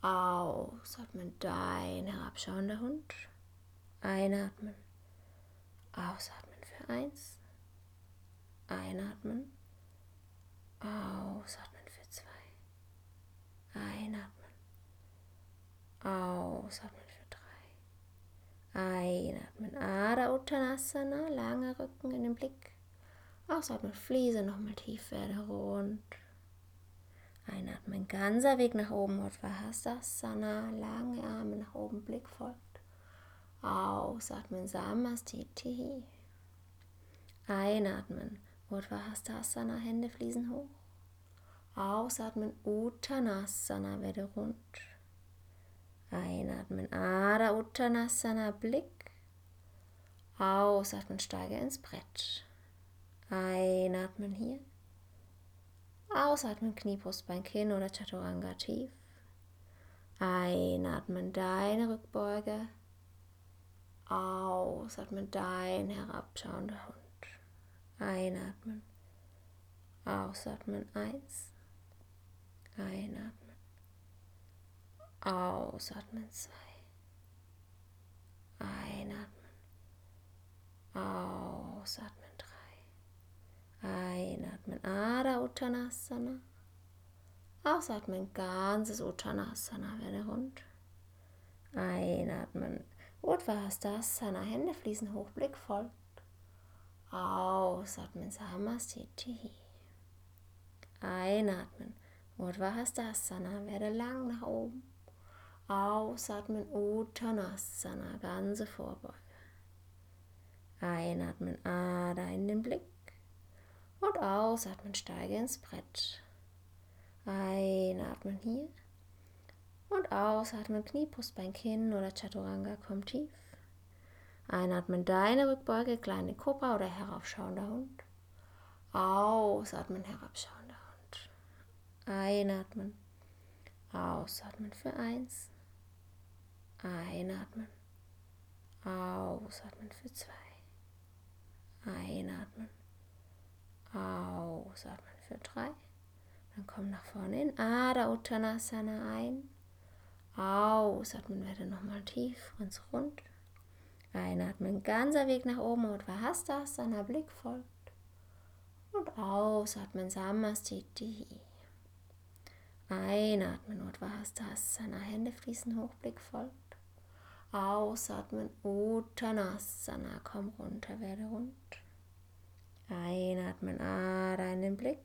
Ausatmen dein herabschauender Hund. Einatmen. Ausatmen für eins. Einatmen. Ausatmen. Einatmen. Ausatmen für drei. Einatmen. Ada Uttanasana. Langer Rücken in den Blick. Ausatmen, Fliese nochmal tief werde rund. Einatmen, ganzer Weg nach oben, Uddhvahastasana, lange Arme nach oben, Blick folgt. Ausatmen, Samastiti. Einatmen, Uddhvahastasana, Hände fließen hoch. Ausatmen, Uttanasana, werde rund. Einatmen, Ada Uttanasana, Blick. Ausatmen, steige ins Brett. Einatmen hier. Ausatmen, Knie, Brustbein, Kinn oder Chaturanga tief. Einatmen, deine Rückbeuge. Ausatmen, dein herabschauender Hund. Einatmen. Ausatmen, eins. Einatmen. Ausatmen, zwei. Einatmen. Ausatmen. Einatmen, Ada Uttanasana. Ausatmen, ganzes Uttanasana, werde rund. Einatmen, Uddhvastasana, Hände fließen hoch, Blick folgt. Ausatmen, Samastiti. Einatmen, Uddhvastasana, werde lang nach oben. Ausatmen, Uttanasana, ganze Vorbeuge. Einatmen, Ada in den Blick. Und ausatmen, steige ins Brett. Einatmen hier. Und ausatmen, Knie, Brustbein, Kinn oder Chaturanga, komm tief. Einatmen, deine Rückbeuge, kleine Kobra oder heraufschauender Hund. Ausatmen, herabschauender Hund. Einatmen. Ausatmen für eins. Einatmen. Ausatmen für zwei. Einatmen. Ausatmen für drei. Dann komm nach vorne in Ada Uttanasana ein. Ausatmen, werde nochmal tief, ganz rund. Einatmen, ganzer Weg nach oben und Vahastasana, Blick folgt. Und ausatmen, Samastiti. Einatmen, Urdhvastasana, Hände fließen hoch, Blick folgt. Ausatmen, Uttanasana, komm runter, werde rund. Einatmen, Ada in den Blick.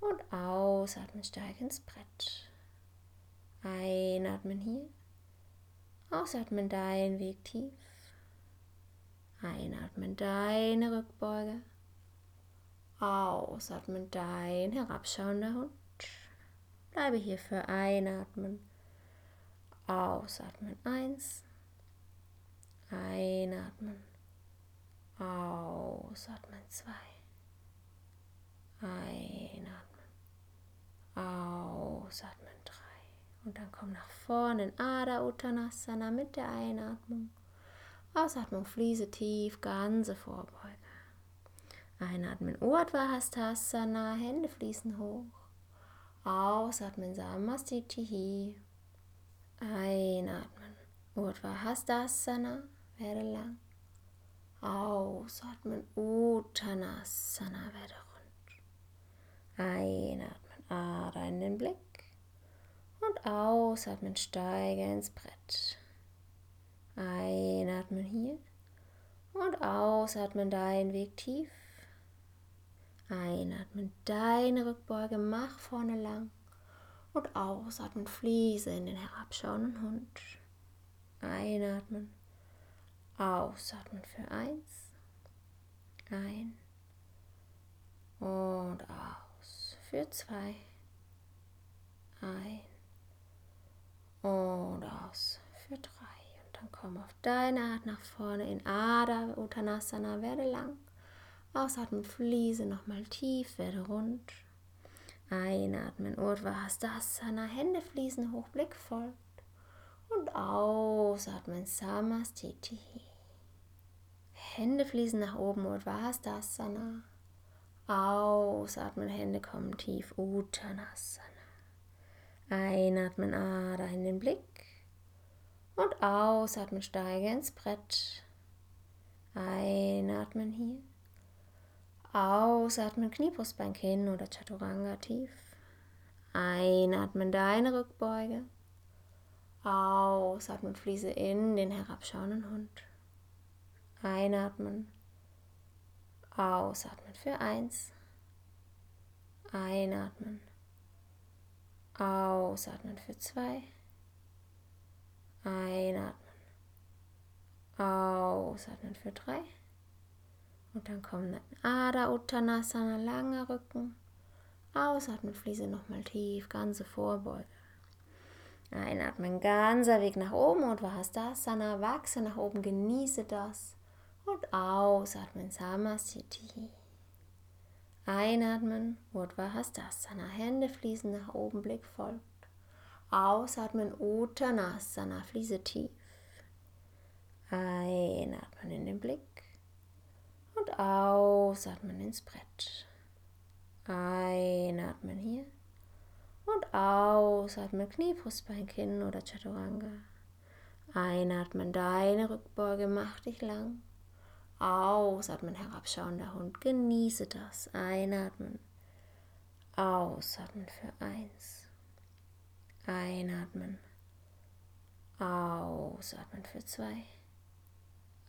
Und ausatmen, steig ins Brett. Einatmen hier. Ausatmen, dein Weg tief. Einatmen, deine Rückbeuge. Ausatmen, dein herabschauender Hund. Bleibe hier für Einatmen. Ausatmen. Eins. Einatmen. Ausatmen. Zwei. Einatmen. Ausatmen. Drei. Und dann komm nach vorne in Ada Uttanasana mit der Einatmung. Ausatmung, fließe tief, ganze Vorbeuge. Einatmen, Urdhva Hastasana, Hände fließen hoch. Ausatmen, Samastitihi. Einatmen, Urdhva Hastasana, werde lang. Ausatmen, Uttanasana, werde rund. Einatmen, Ada in den Blick. Und ausatmen, steige ins Brett. Einatmen hier. Und ausatmen, deinen Weg tief. Einatmen, deine Rückbeuge, mach vorne lang. Und ausatmen, fließe in den herabschauenden Hund. Einatmen, ausatmen für eins. Ein und aus für zwei. Ein und aus für drei. Und dann komm auf deine Art nach vorne in Ada Uttanasana, werde lang. Ausatmen, fließe nochmal tief, werde rund. Einatmen, Urdhva Hastasana, Hände fließen hoch, Blick folgt. Und ausatmen, Samastiti. Hände fließen nach oben, Urdhva Hastasana. Ausatmen, Hände kommen tief, Uttanasana. Einatmen, Ada in den Blick. Und ausatmen, steige ins Brett. Einatmen hier. Ausatmen, Kniebrustbein hin oder Chaturanga tief. Einatmen, deine Rückbeuge. Ausatmen, fließe in den herabschauenden Hund. Einatmen. Ausatmen für eins. Einatmen. Ausatmen für zwei. Einatmen. Ausatmen für drei. Und dann kommen Ada Uttanasana, langer Rücken. Ausatmen, fließe nochmal tief, ganze Vorbeuge. Einatmen, ganzer Weg nach oben und Vahastasana, wachse nach oben, genieße das. Und ausatmen, Samasthiti. Einatmen, Urdhva Hände fließen nach oben, Blick folgt. Ausatmen, Uttanasana, fließe tief. Einatmen in den Blick. Und ausatmen ins Brett. Einatmen hier. Und ausatmen, Knie, Brustbein, Kinn oder Chaturanga. Einatmen, deine Rückbeuge, mach dich lang. Ausatmen, herabschauender Hund. Genieße das. Einatmen. Ausatmen für eins. Einatmen. Ausatmen für zwei.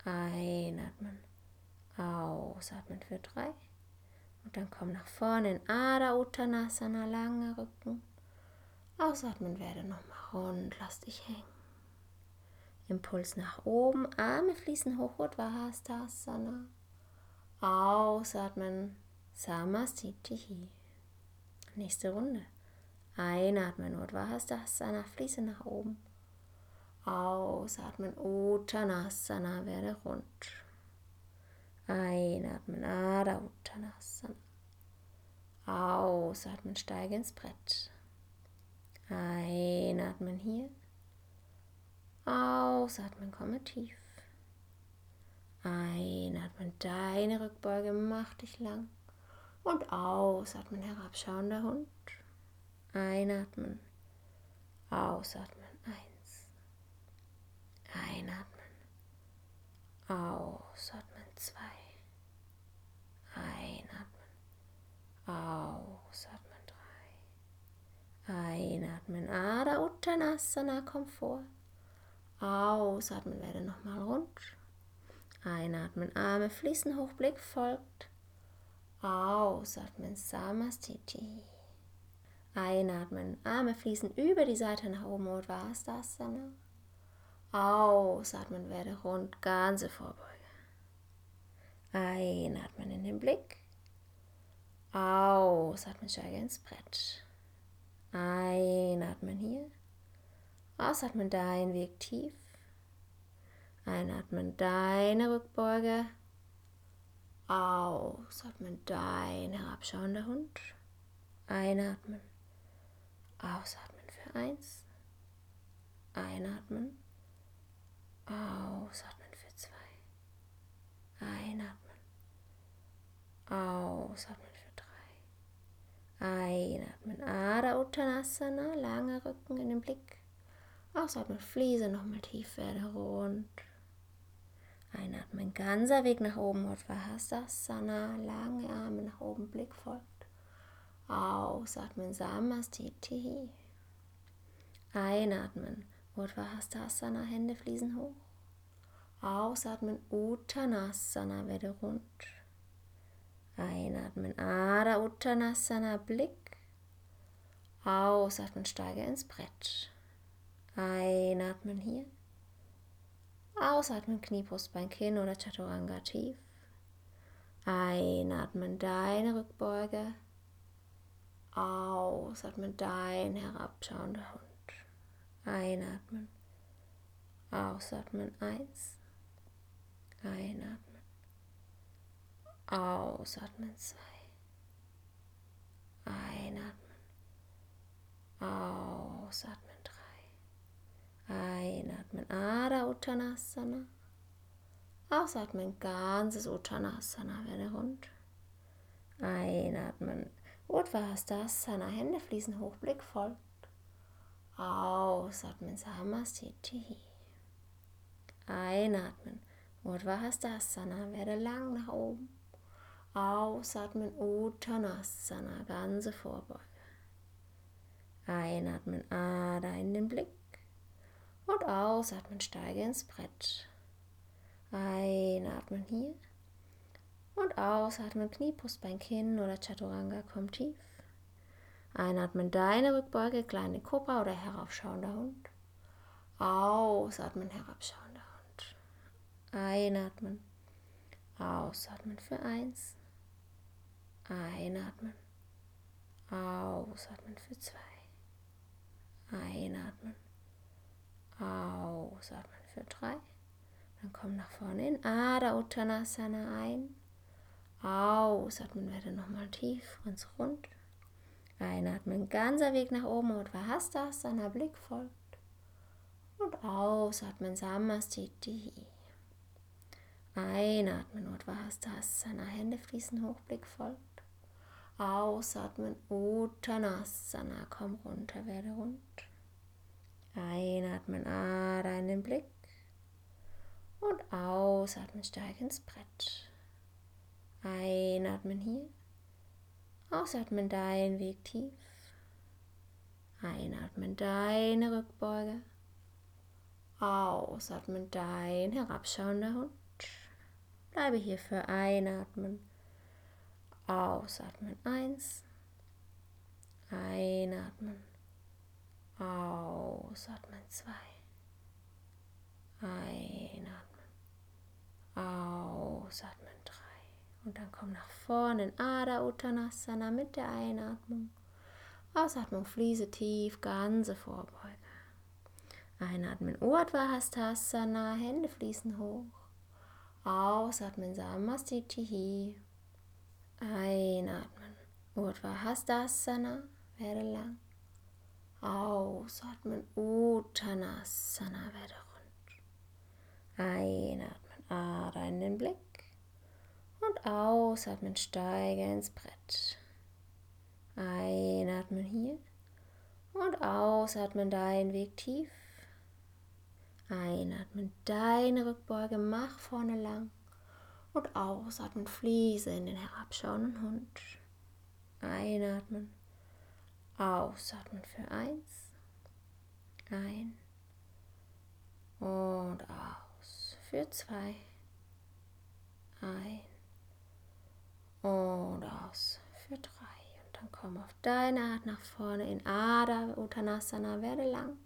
Einatmen. Ausatmen für drei. Und dann komm nach vorne in Ada Uttanasana, langer Rücken. Ausatmen werde nochmal rund, lass dich hängen. Impuls nach oben, Arme fließen hoch, Urdhva Ausatmen, Samastitihi. Nächste Runde. Einatmen, Urdhva fließe nach oben. Ausatmen, Uttanasana, werde rund. Einatmen, Adha Uttanasana. Ausatmen, steige ins Brett. Einatmen hier. Ausatmen, komme tief. Einatmen, deine Rückbeuge, mach dich lang. Und ausatmen, herabschauender Hund. Einatmen, ausatmen, eins. Einatmen, ausatmen, zwei. Einatmen, ausatmen, drei. Einatmen, Ada Uttanasana, komm vor. Ausatmen, werde nochmal rund. Einatmen, Arme fließen hoch, Blick folgt. Ausatmen, Samastiti. Einatmen, Arme fließen über die Seite nach oben, Uddhvastasana. Ausatmen, werde rund, ganze Vorbeuge. Einatmen in den Blick. Ausatmen, steige ins Brett. Einatmen hier. Ausatmen dein Weg tief. Einatmen deine Rückbeuge. Ausatmen dein herabschauender Hund. Einatmen. Ausatmen für eins. Einatmen. Ausatmen für zwei. Einatmen. Ausatmen. Einatmen. Ada Uttanasana. Lange Rücken in den Blick. Ausatmen. Fliese nochmal tief werde rund. Einatmen. Ganzer Weg nach oben. Uddhvasasana. Lange Arme nach oben. Blick folgt. Ausatmen, Samastiti. Einatmen, Uddhvastasana, Hände fließen hoch. Ausatmen, Uttanasana, werde rund. Einatmen, Ada Uttanasana, Blick. Ausatmen, steige ins Brett. Einatmen hier. Ausatmen, Knie, Brustbein, Kinn oder Chaturanga tief. Einatmen, deine Rückbeuge. Ausatmen, dein herabschauender Hund. Einatmen. Ausatmen, eins. Einatmen. Ausatmen, zwei. Einatmen. Ausatmen, drei. Einatmen, Ada Uttanasana. Ausatmen, ganzes Uttanasana, werde rund. Einatmen, Uddhvastasana, Hände fließen hoch, Blick folgt. Ausatmen, Samastiti. Einatmen, Uddhvastasana, werde lang nach oben. Ausatmen, Uttanasana, ganze Vorbeuge. Einatmen, Ada in den Blick. Und ausatmen, steige ins Brett. Einatmen hier. Und ausatmen, Knie, Brustbein, Kinn oder Chaturanga, komm tief. Einatmen, deine Rückbeuge, kleine Kobra oder heraufschauender Hund. Ausatmen, herabschauender Hund. Einatmen. Ausatmen für eins. Einatmen. Ausatmen für zwei. Einatmen. Ausatmen für drei. Dann komm nach vorne in Ada Uttanasana ein. Ausatmen, werde nochmal tief, ganz rund. Einatmen, ganzer Weg nach oben und Vahastasana, Blick folgt. Und ausatmen, Samastiti. Einatmen, Uddhvastasana, Hände fließen hoch, Blick folgt. Ausatmen, Uttanasana, komm runter, werde rund. Einatmen, Ada in den Blick. Und ausatmen, steig ins Brett. Einatmen hier. Ausatmen dein Weg tief. Einatmen deine Rückbeuge. Ausatmen dein herabschauender Hund. Bleibe hier für Einatmen. Ausatmen eins. Einatmen. Ausatmen zwei. Einatmen. Ausatmen drei. Und dann komm nach vorne in Ada Uttanasana mit der Einatmung. Ausatmung, fließe tief, ganze Vorbeuge. Einatmen, Urdhva Hände fließen hoch. Ausatmen, Samastitihi. Einatmen, Urdhva werde lang. Ausatmen, Uttanasana, werde rund. Einatmen, Ada in den Blick. Und ausatmen, steige ins Brett. Einatmen hier. Und ausatmen, dein Weg tief. Einatmen, deine Rückbeuge, mach vorne lang. Und ausatmen, fließe in den herabschauenden Hund. Einatmen. Ausatmen für eins. Ein und aus. Für zwei. Ein und aus. Für drei. Und dann komm auf deine Art nach vorne in Ada Uttanasana. Werde lang.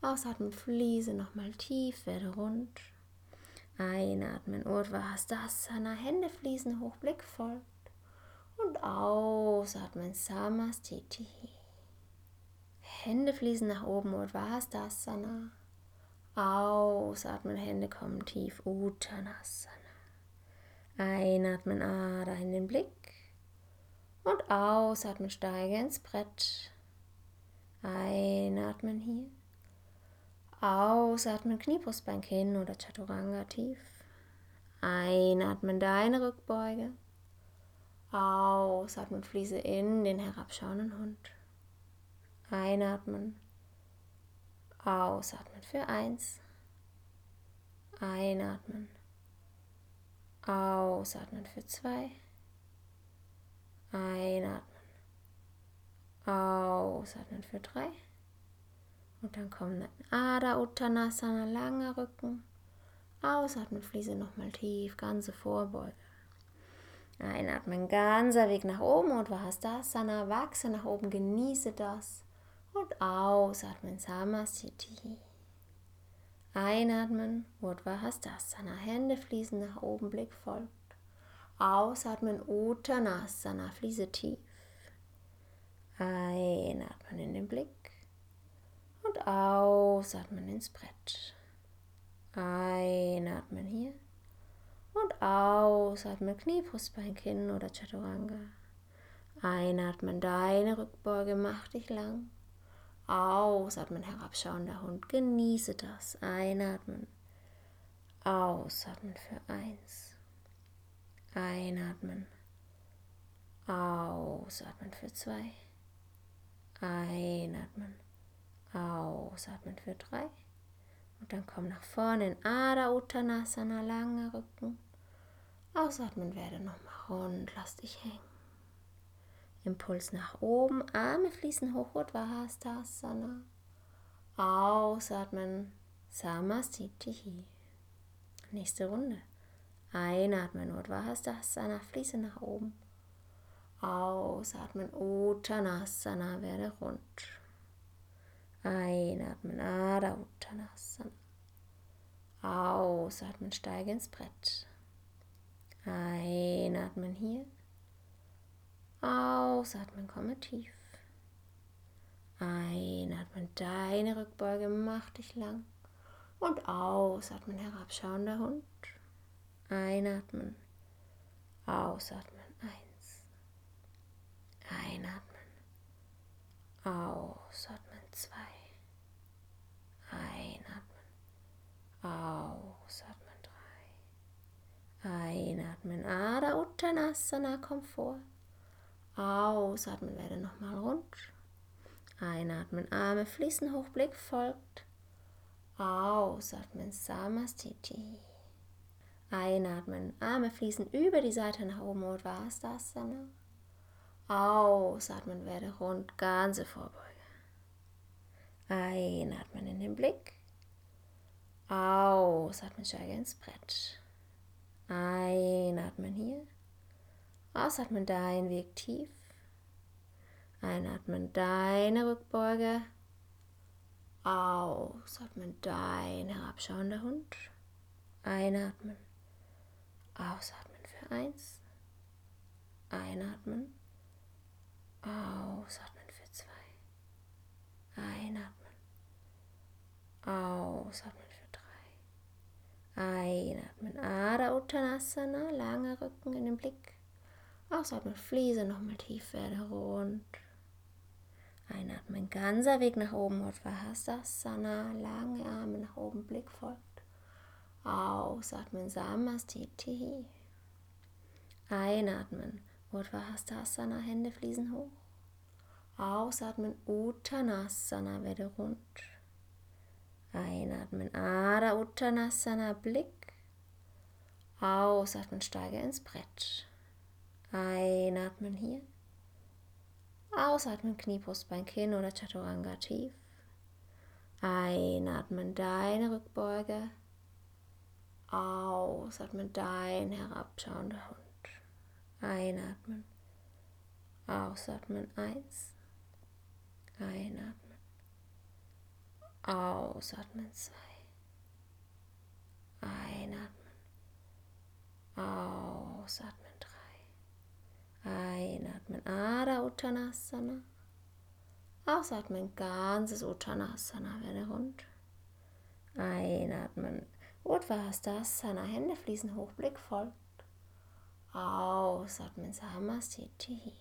Ausatmen, fließe nochmal tief, werde rund. Einatmen, Urdhva Hastasana, Hände fließen hoch, Blick folgt. Und ausatmen, Samastiti. Hände fließen nach oben, Urdhva Hastasana. Ausatmen, Hände kommen tief, Uttanasana. Einatmen, Ada in den Blick. Und ausatmen, steige ins Brett. Einatmen hier. Ausatmen, Kniebrustbein hin oder Chaturanga tief. Einatmen, deine Rückbeuge. Ausatmen, fließe in den herabschauenden Hund. Einatmen. Ausatmen für eins. Einatmen. Ausatmen für zwei. Einatmen. Ausatmen für drei. Und dann kommt ein Ada Uttanasana, langer Rücken. Ausatmen, fließe nochmal tief, ganze Vorbeuge. Einatmen, ganzer Weg nach oben und Vahastasana, wachse nach oben, genieße das. Und ausatmen, Samasthiti. Einatmen, Urdhva Hände fließen nach oben, Blick folgt. Ausatmen, Uttanasana, fließe tief. Einatmen in den Blick und ausatmen ins Brett. Einatmen hier und ausatmen Knie, Brustbein, Kinn oder Chaturanga. Einatmen, deine Rückbeuge, mach dich lang. Ausatmen, herabschauender Hund, genieße das. Einatmen, ausatmen für eins. Einatmen, ausatmen für zwei. Einatmen Ausatmen für drei. Und dann komm nach vorne in Ada Uttanasana, langer Rücken. Ausatmen werde nochmal rund, lass dich hängen. Impuls nach oben, Arme fließen hoch, Uddhvastasana. Ausatmen, Samastitihi. Nächste Runde. Einatmen, Uddhvastasana, fließe nach oben. Ausatmen, Uttanasana, werde rund. Einatmen, Adha Uttanasana. Ausatmen, steige ins Brett. Einatmen hier. Ausatmen, komme tief. Einatmen, deine Rückbeuge, mach dich lang. Und ausatmen, herabschauender Hund. Einatmen, ausatmen, eins. Einatmen, ausatmen zwei. Einatmen, ausatmen, drei. Einatmen, Ada Uttanasana, komm vor. Ausatmen, werde nochmal rund. Einatmen, Arme fließen hoch, Blick folgt. Ausatmen, Samastiti. Einatmen, Arme fließen über die Seite nach oben, Uddhvastasana. Ausatmen, werde rund, ganze Vorbeuge. Einatmen in den Blick. Ausatmen, steige ins Brett. Einatmen hier. Ausatmen, dein Weg tief. Einatmen, deine Rückbeuge. Ausatmen, dein herabschauender Hund. Einatmen. Ausatmen für eins. Einatmen. Ausatmen für zwei. Einatmen. Ausatmen für drei. Einatmen. Ada Uttanasana. Langer Rücken in den Blick. Ausatmen. Fliese nochmal tief werde rund. Einatmen. Ganzer Weg nach oben. Uddhvasasana. Lange Arme nach oben. Blick folgt. Ausatmen. Samastiti. Einatmen. Uddhvasasana. Hände fließen hoch. Ausatmen. Uttanasana. Werde rund. Einatmen, Ada Uttanasana, Blick. Ausatmen, steige ins Brett. Einatmen hier. Ausatmen, Knie, Brustbein, Kinn oder Chaturanga tief. Einatmen, deine Rückbeuge. Ausatmen, dein herabschauender Hund. Einatmen. Ausatmen, eins. Einatmen. Ausatmen, zwei. Einatmen. Ausatmen, drei. Einatmen, Ada Uttanasana. Ausatmen, ganzes Uttanasana, werde rund. Einatmen, Uddhvastasana, Hände fließen hoch, Blick folgt. Ausatmen, Samastiti.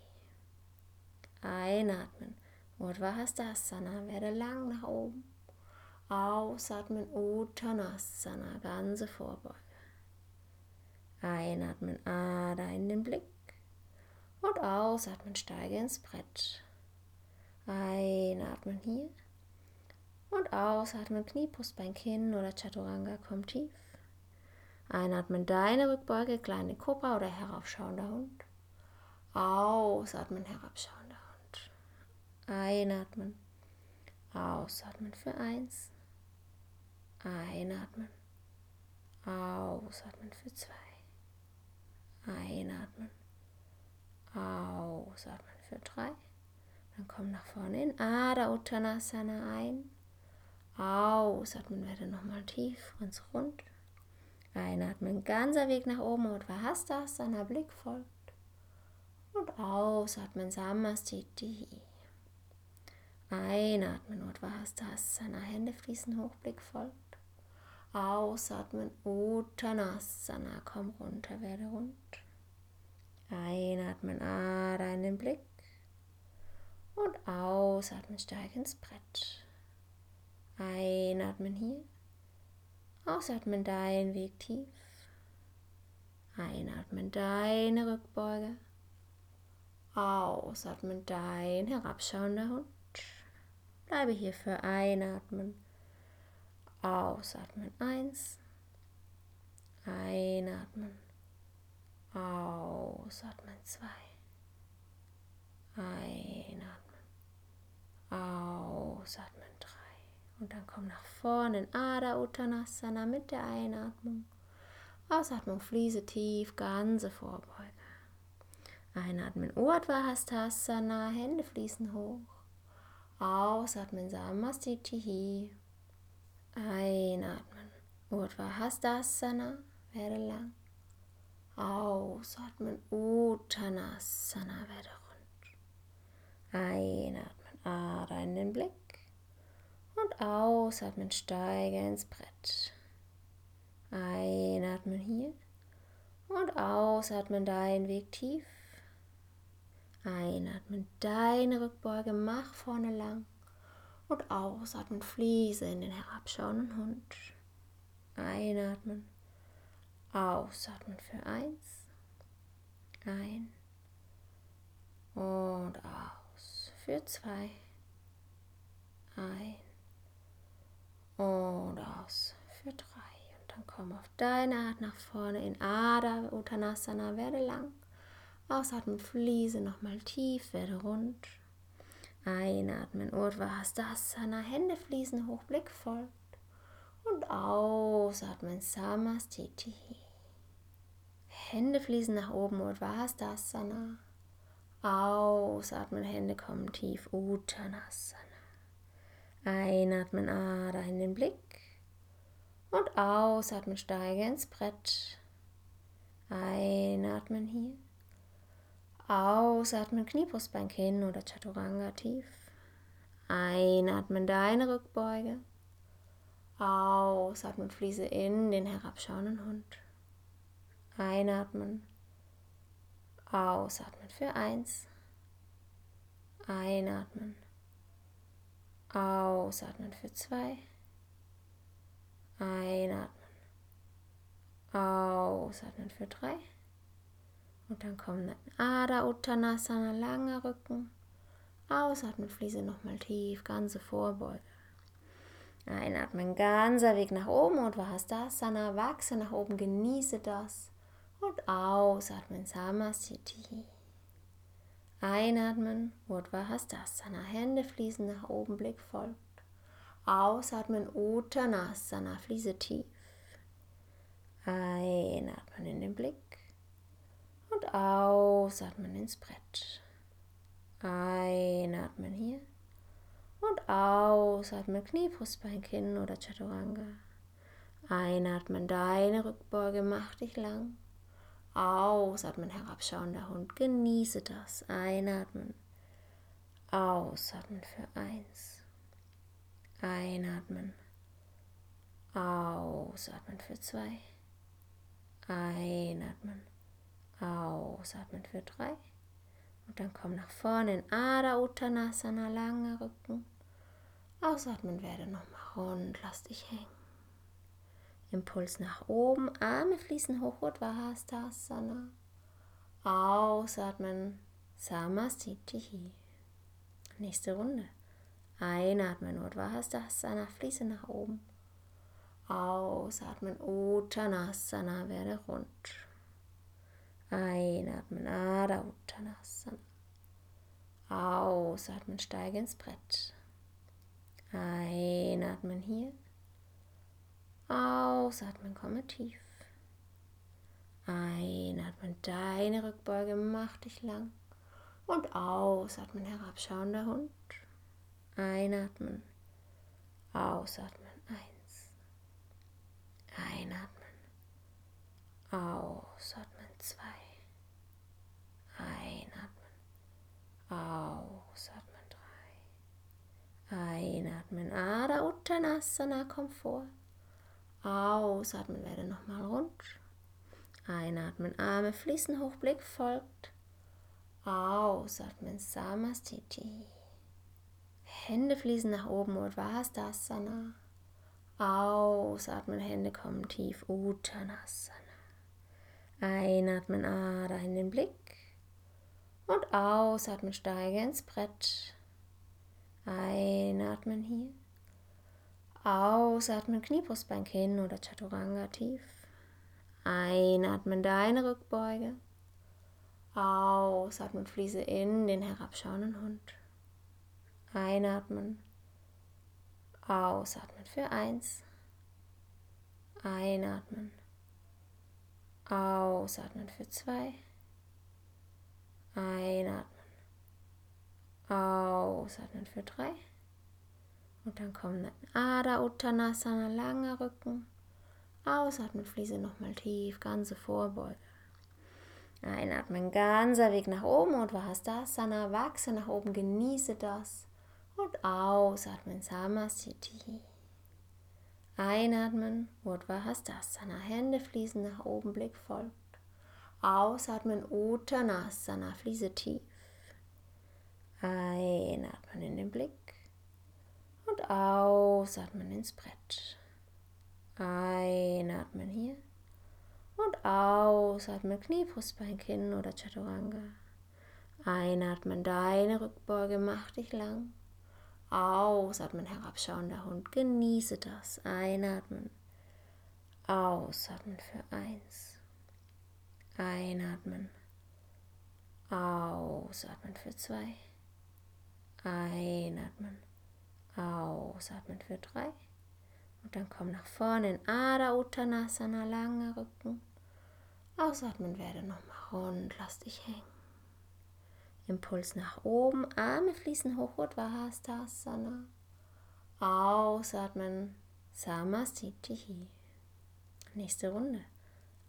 Einatmen, Uddhvastasana, werde lang nach oben. Ausatmen, Uttanasana, ganze Vorbeuge. Einatmen, Ada in den Blick. Und ausatmen, steige ins Brett. Einatmen hier. Und ausatmen, Knie, Brustbein, Kinn oder Chaturanga kommt tief. Einatmen, deine Rückbeuge, kleine Kobra oder heraufschauender Hund. Ausatmen, herabschauender Hund. Einatmen. Ausatmen für eins. Einatmen. Ausatmen für zwei. Einatmen. Ausatmen für drei. Dann komm nach vorne in Ada Uttanasana ein. Ausatmen werde nochmal tief, ganz rund. Einatmen, ganzer Weg nach oben und Vahastasana, Blick folgt. Und ausatmen, Samastiti. Einatmen, Uddhvastasana, Hände fließen hoch, Blick folgt. Ausatmen, Uttanasana, komm runter, werde rund. Einatmen, Ada in den Blick. Und ausatmen, steig ins Brett. Einatmen hier. Ausatmen dein Weg tief. Einatmen deine Rückbeuge. Ausatmen dein herabschauender Hund. Bleibe hier für Einatmen. Ausatmen eins. Einatmen. Ausatmen zwei. Einatmen. Ausatmen drei. Und dann komm nach vorne in Ada Uttanasana mit der Einatmung. Ausatmung, fließe tief, ganze Vorbeuge. Einatmen, Urdhva Hände fließen hoch. Ausatmen, Samastitihi. Einatmen, Urdhva werde lang. Ausatmen, Uttanasana, werde rund. Einatmen, Ada in den Blick. Und ausatmen, steige ins Brett. Einatmen hier. Und ausatmen, dein Weg tief. Einatmen, deine Rückbeuge, mach vorne lang. Und ausatmen, fließe in den herabschauenden Hund. Einatmen, ausatmen für eins. Ein und aus für zwei. Ein und aus für drei. Und dann komm auf deine Art nach vorne in Ada Uttanasana, werde lang. Ausatmen, fließe nochmal tief, werde rund. Einatmen, Urdhva Hastasana, Hände fließen hoch, Blick folgt. Und ausatmen, Samastiti. Hände fließen nach oben, Urdhva Hastasana. Ausatmen, Hände kommen tief, Uttanasana. Einatmen, Ader in den Blick. Und ausatmen, steige ins Brett. Einatmen hier. Ausatmen, Kniebrustbein, Kinn oder Chaturanga tief. Einatmen, deine Rückbeuge. Ausatmen, fließe in den herabschauenden Hund. Einatmen. Ausatmen für eins. Einatmen. Ausatmen für zwei. Einatmen. Ausatmen für drei. Und dann kommen Ada Uttanasana, langer Rücken. Ausatmen, fließe nochmal tief, ganze Vorbeuge. Einatmen, ganzer Weg nach oben und Vahastasana, wachse nach oben, genieße das. Und ausatmen, Samastiti. Einatmen, Urdhva Hastasana. Hände fließen nach oben, Blick folgt. Ausatmen Uttanasana, Fliese tief. Einatmen in den Blick und ausatmen ins Brett. Einatmen hier und ausatmen Knie, Brustbein, Kinn oder Chaturanga. Einatmen, deine Rückbeuge, mach dich lang. Ausatmen, herabschauender Hund, genieße das. Einatmen, ausatmen für eins. Einatmen, ausatmen für zwei. Einatmen, ausatmen für drei. Und dann komm nach vorne in Ada Uttanasana, langer Rücken. Ausatmen werde nochmal rund, lass dich hängen. Impuls nach oben, Arme fließen hoch, Uddhvastasana. Ausatmen, Samastitihi. Nächste Runde. Einatmen, Uddhvastasana, fließe nach oben. Ausatmen, Uttanasana, werde rund. Einatmen, Adha Uttanasana. Ausatmen, steige ins Brett. Einatmen hier. Ausatmen, komme tief. Einatmen, deine Rückbeuge, mach dich lang. Und ausatmen, herabschauender Hund. Einatmen, ausatmen, eins. Einatmen, ausatmen, zwei. Einatmen, ausatmen, drei. Einatmen, Ada Uttanasana, komm vor. Ausatmen, werde nochmal rund. Einatmen, Arme fließen hoch, Blick folgt. Ausatmen, Samastiti. Hände fließen nach oben, Uddhvastasana. Ausatmen, Hände kommen tief, Uttanasana. Einatmen, Ader in den Blick. Und ausatmen, steige ins Brett. Einatmen hier. Ausatmen, Kniebrustbein, Kinn oder Chaturanga tief. Einatmen, deine Rückbeuge. Ausatmen, fließe in den herabschauenden Hund. Einatmen. Ausatmen für eins. Einatmen. Ausatmen für zwei. Einatmen. Ausatmen für drei. Und dann kommen Ada Uttanasana, langer Rücken. Ausatmen, Fliese nochmal tief, ganze Vorbeuge. Einatmen, ganzer Weg nach oben und Vahastasana, wachse nach oben, genieße das. Und ausatmen, Samasthiti. Einatmen, Urdhvastasana, Hände fließen nach oben, Blick folgt. Ausatmen, Uttanasana, Fliese tief. Einatmen in den Blick und ausatmen ins Brett. Einatmen hier und ausatmen Knie, Brustbein, Kinn oder Chaturanga. Einatmen, deine Rückbeuge, mach dich lang. Ausatmen, herabschauender Hund, genieße das. Einatmen, ausatmen für eins. Einatmen, ausatmen für zwei. Einatmen, Ausatmen für drei. Und dann komm nach vorne in Ada Uttanasana, langer Rücken. Ausatmen werde nochmal rund, lass dich hängen. Impuls nach oben, Arme fließen hoch, Uddhvastasana. Ausatmen, Samastitihi. Nächste Runde.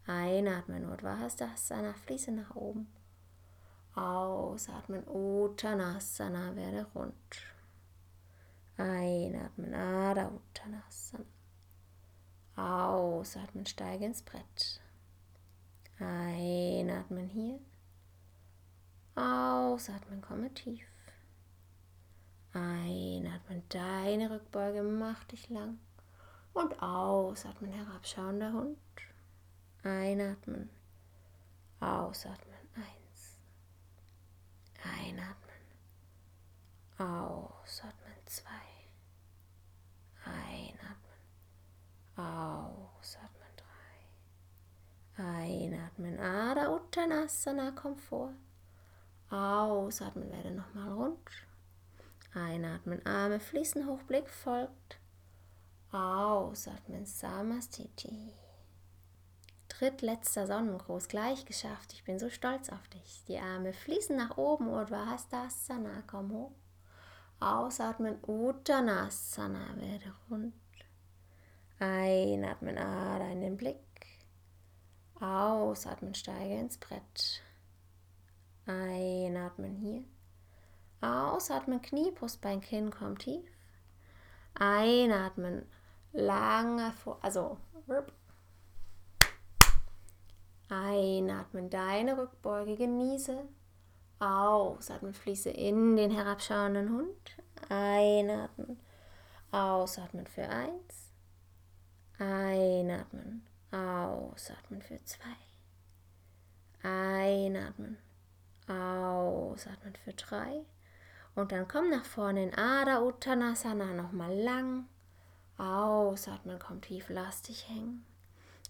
Einatmen, Uddhvastasana, fließe nach oben. Ausatmen, Uttanasana, werde rund. Einatmen, Adha Uttanasana. Ausatmen, steige ins Brett. Einatmen hier. Ausatmen, komme tief. Einatmen, deine Rückbeuge, mach dich lang. Und ausatmen, herabschauender Hund. Einatmen, ausatmen, eins. Einatmen, ausatmen, zwei. Einatmen. Ausatmen. Drei. Einatmen. Ada Uttanasana, komm vor. Ausatmen, werde nochmal rund. Einatmen, Arme fließen hoch, Blick folgt. Ausatmen, Samastiti. Drittletzter Sonnengruß, gleich geschafft. Ich bin so stolz auf dich. Die Arme fließen nach oben, Urdhvastasana, komm hoch. Ausatmen, Uttanasana, werde rund. Einatmen, Ader in den Blick. Ausatmen, steige ins Brett. Einatmen hier. Ausatmen, Knie, Brustbein, Kinn, komm tief. Einatmen, lange vor, also Einatmen, deine Rückbeuge genieße. Ausatmen, fließe in den herabschauenden Hund. Einatmen, ausatmen für eins. Einatmen, ausatmen für zwei. Einatmen, ausatmen für drei. Und dann komm nach vorne in Ada Uttanasana nochmal lang. Ausatmen, komm tief, lass dich hängen.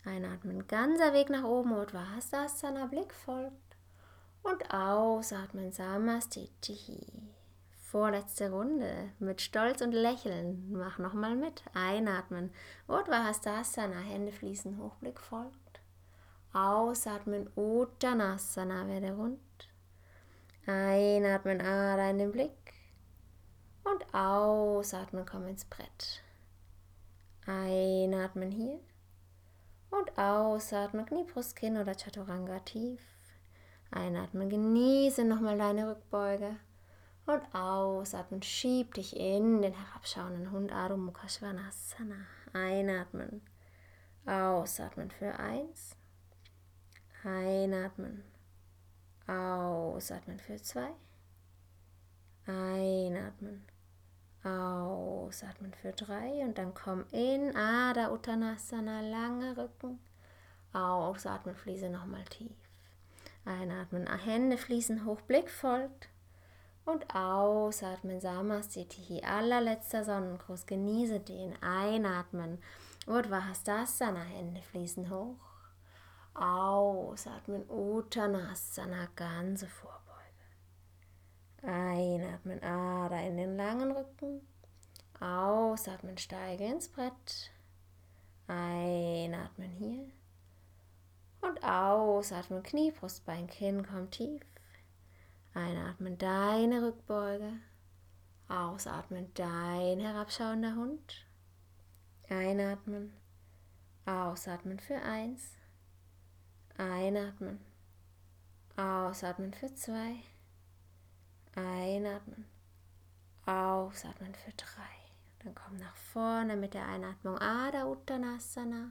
Einatmen, ganzer Weg nach oben, Uddhvastasana, Blick folgt. Und ausatmen, Samastiti. Vorletzte Runde mit Stolz und Lächeln. Mach nochmal mit. Einatmen, Uddhvastasana, Hände fließen hoch, Blick folgt. Ausatmen, Uttanasana, werde rund. Einatmen, Ada in den Blick. Und ausatmen, komm ins Brett. Einatmen hier. Und ausatmen, Knie, Brust, Kinn oder Chaturanga tief. Einatmen, genieße nochmal deine Rückbeuge. Und ausatmen, schieb dich in den herabschauenden Hund Adho Mukha Svanasana. Einatmen, ausatmen für eins. Einatmen, ausatmen für zwei. Einatmen, Ausatmen für drei und dann komm in Ada Uttanasana, lange Rücken. Ausatmen, fließe nochmal tief. Einatmen, Hände fließen hoch, Blick folgt. Und ausatmen, Samastiti, allerletzter Sonnengruß, genieße den. Einatmen, Urdhvastasana, Hände fließen hoch. Ausatmen, Uttanasana, ganze Vorbeuge. Einatmen, Ader in den langen Rücken. Ausatmen, steige ins Brett. Einatmen hier. Und ausatmen, Knie, Brustbein, Kinn, komm tief. Einatmen, deine Rückbeuge. Ausatmen, dein herabschauender Hund. Einatmen. Ausatmen für eins. Einatmen. Ausatmen für zwei. Einatmen. Ausatmen für drei. Dann komm nach vorne mit der Einatmung Ada Uttanasana.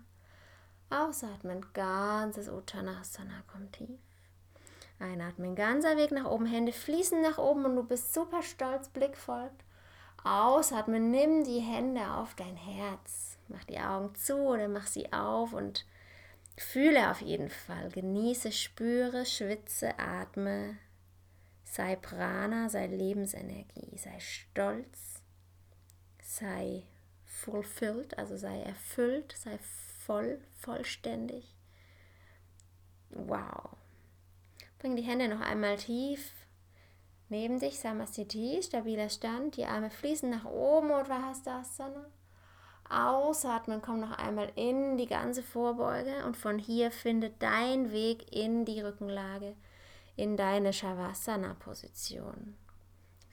Ausatmen, ganzes Uttanasana, komm tief. Einatmen, ganzer Weg nach oben, Hände fließen nach oben und du bist super stolz, Blick folgt. Ausatmen, nimm die Hände auf dein Herz. Mach die Augen zu oder mach sie auf und fühle auf jeden Fall. Genieße, spüre, schwitze, atme, Sei Prana, sei Lebensenergie, sei stolz, sei fulfilled, also sei erfüllt, sei voll, vollständig. Wow. Bring die Hände noch einmal tief neben dich, Samastiti, stabiler Stand, die Arme fließen nach oben, Udvahastasana. Ausatmen, komm noch einmal in die ganze Vorbeuge. Und von hier findet dein Weg in die Rückenlage in deine Shavasana-Position.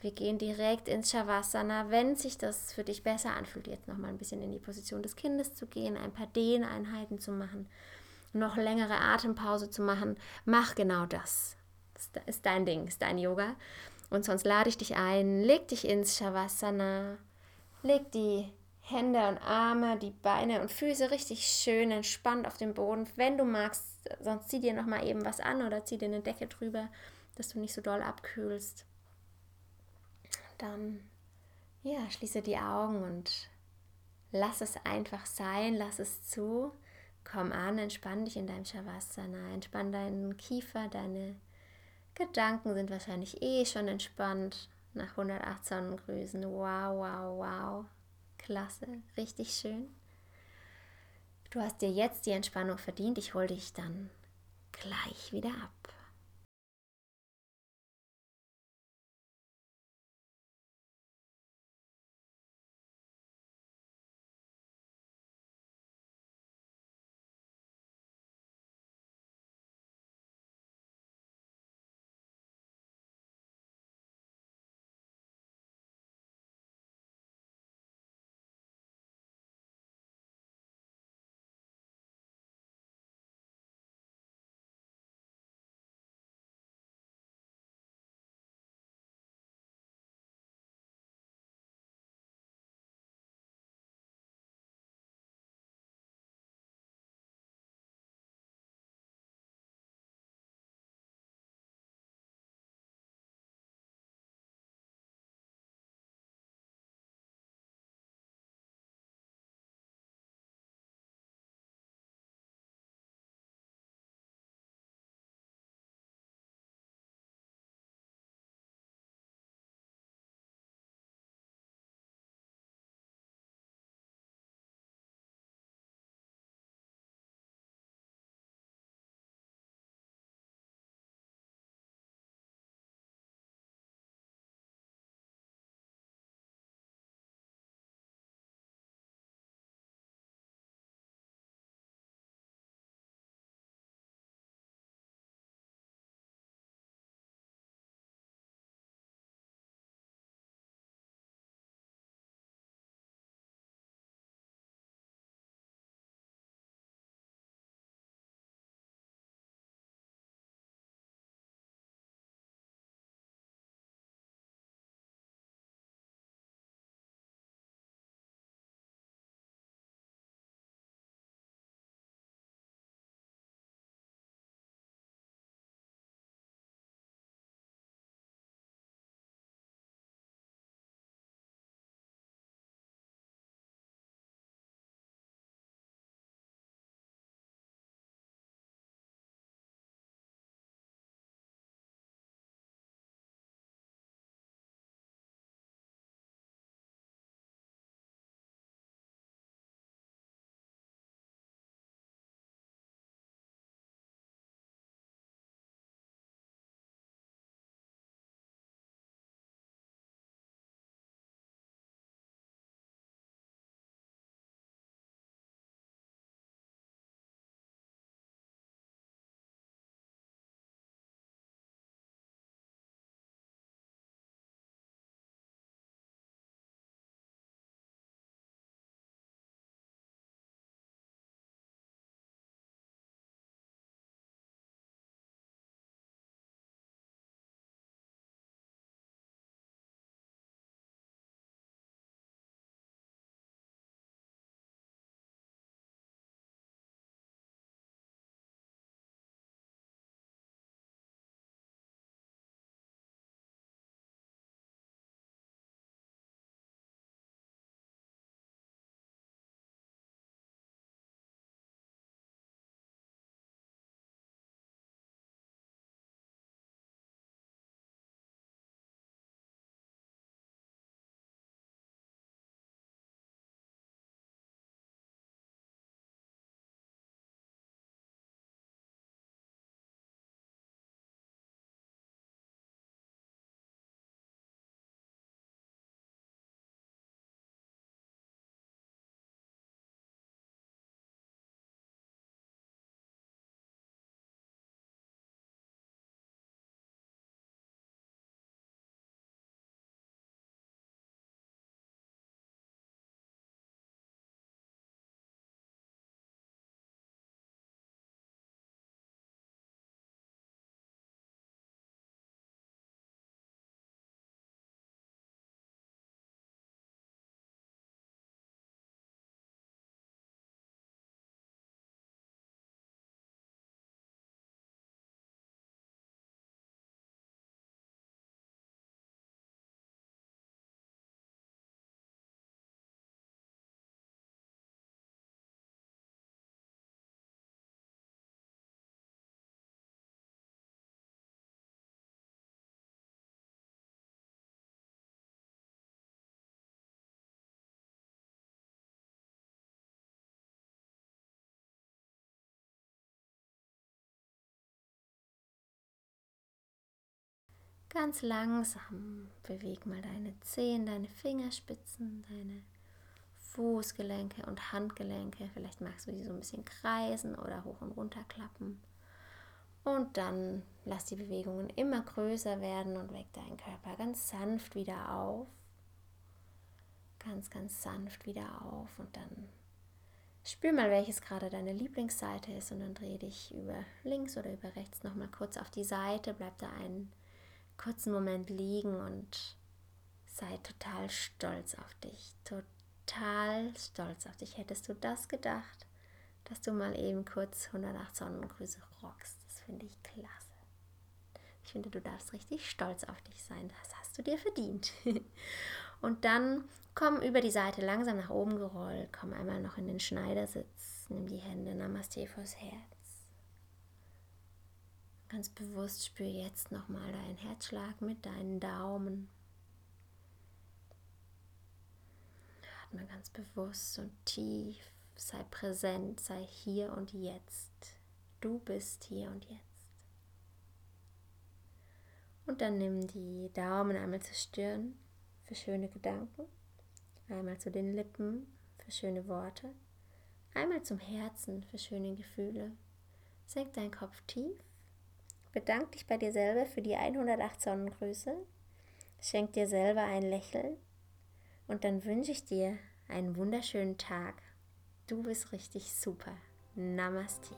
Wir gehen direkt ins Shavasana, wenn sich das für dich besser anfühlt, jetzt nochmal ein bisschen in die Position des Kindes zu gehen, ein paar Dehneinheiten zu machen, noch längere Atempause zu machen. Mach genau das. Das ist dein Ding, ist dein Yoga. Und sonst lade ich dich ein, leg dich ins Shavasana, leg die Hände und Arme, die Beine und Füße richtig schön entspannt auf dem Boden. Wenn du magst, sonst zieh dir noch mal eben was an oder zieh dir eine Decke drüber, dass du nicht so doll abkühlst. Dann ja, schließe die Augen und lass es einfach sein, lass es zu. Komm an, entspann dich in deinem Shavasana, entspann deinen Kiefer, deine Gedanken sind wahrscheinlich eh schon entspannt nach 108 Sonnengrüßen. Wow, wow, wow. Klasse, richtig schön. Du hast dir jetzt die Entspannung verdient. Ich hole dich dann gleich wieder ab. Ganz langsam beweg mal deine Zehen, deine Fingerspitzen, deine Fußgelenke und Handgelenke. Vielleicht magst du die so ein bisschen kreisen oder hoch und runter klappen. Und dann lass die Bewegungen immer größer werden und weck deinen Körper ganz sanft wieder auf. Ganz, ganz sanft wieder auf und dann spür mal, welches gerade deine Lieblingsseite ist und dann dreh dich über links oder über rechts nochmal kurz auf die Seite. Bleib da einen kurzen Moment liegen und sei total stolz auf dich. Total stolz auf dich. Hättest du das gedacht, dass du mal eben kurz 108 Sonnengrüße rockst? finde ich klasse. Ich finde, du darfst richtig stolz auf dich sein. Das hast du dir verdient. Und dann komm über die Seite langsam nach oben gerollt. Komm einmal noch in den Schneidersitz. Nimm die Hände Namaste vors Herz. Ganz bewusst spür jetzt nochmal deinen Herzschlag mit deinen Daumen. Atme ganz bewusst und tief. Sei präsent, sei hier und jetzt. Du bist hier und jetzt. Und dann nimm die Daumen einmal zur Stirn für schöne Gedanken, einmal zu den Lippen für schöne Worte, einmal zum Herzen für schöne Gefühle. Senk deinen Kopf tief, bedank dich bei dir selber für die 108 Sonnengrüße, schenk dir selber ein Lächeln und dann wünsche ich dir einen wunderschönen Tag. Du bist richtig super. Namaste.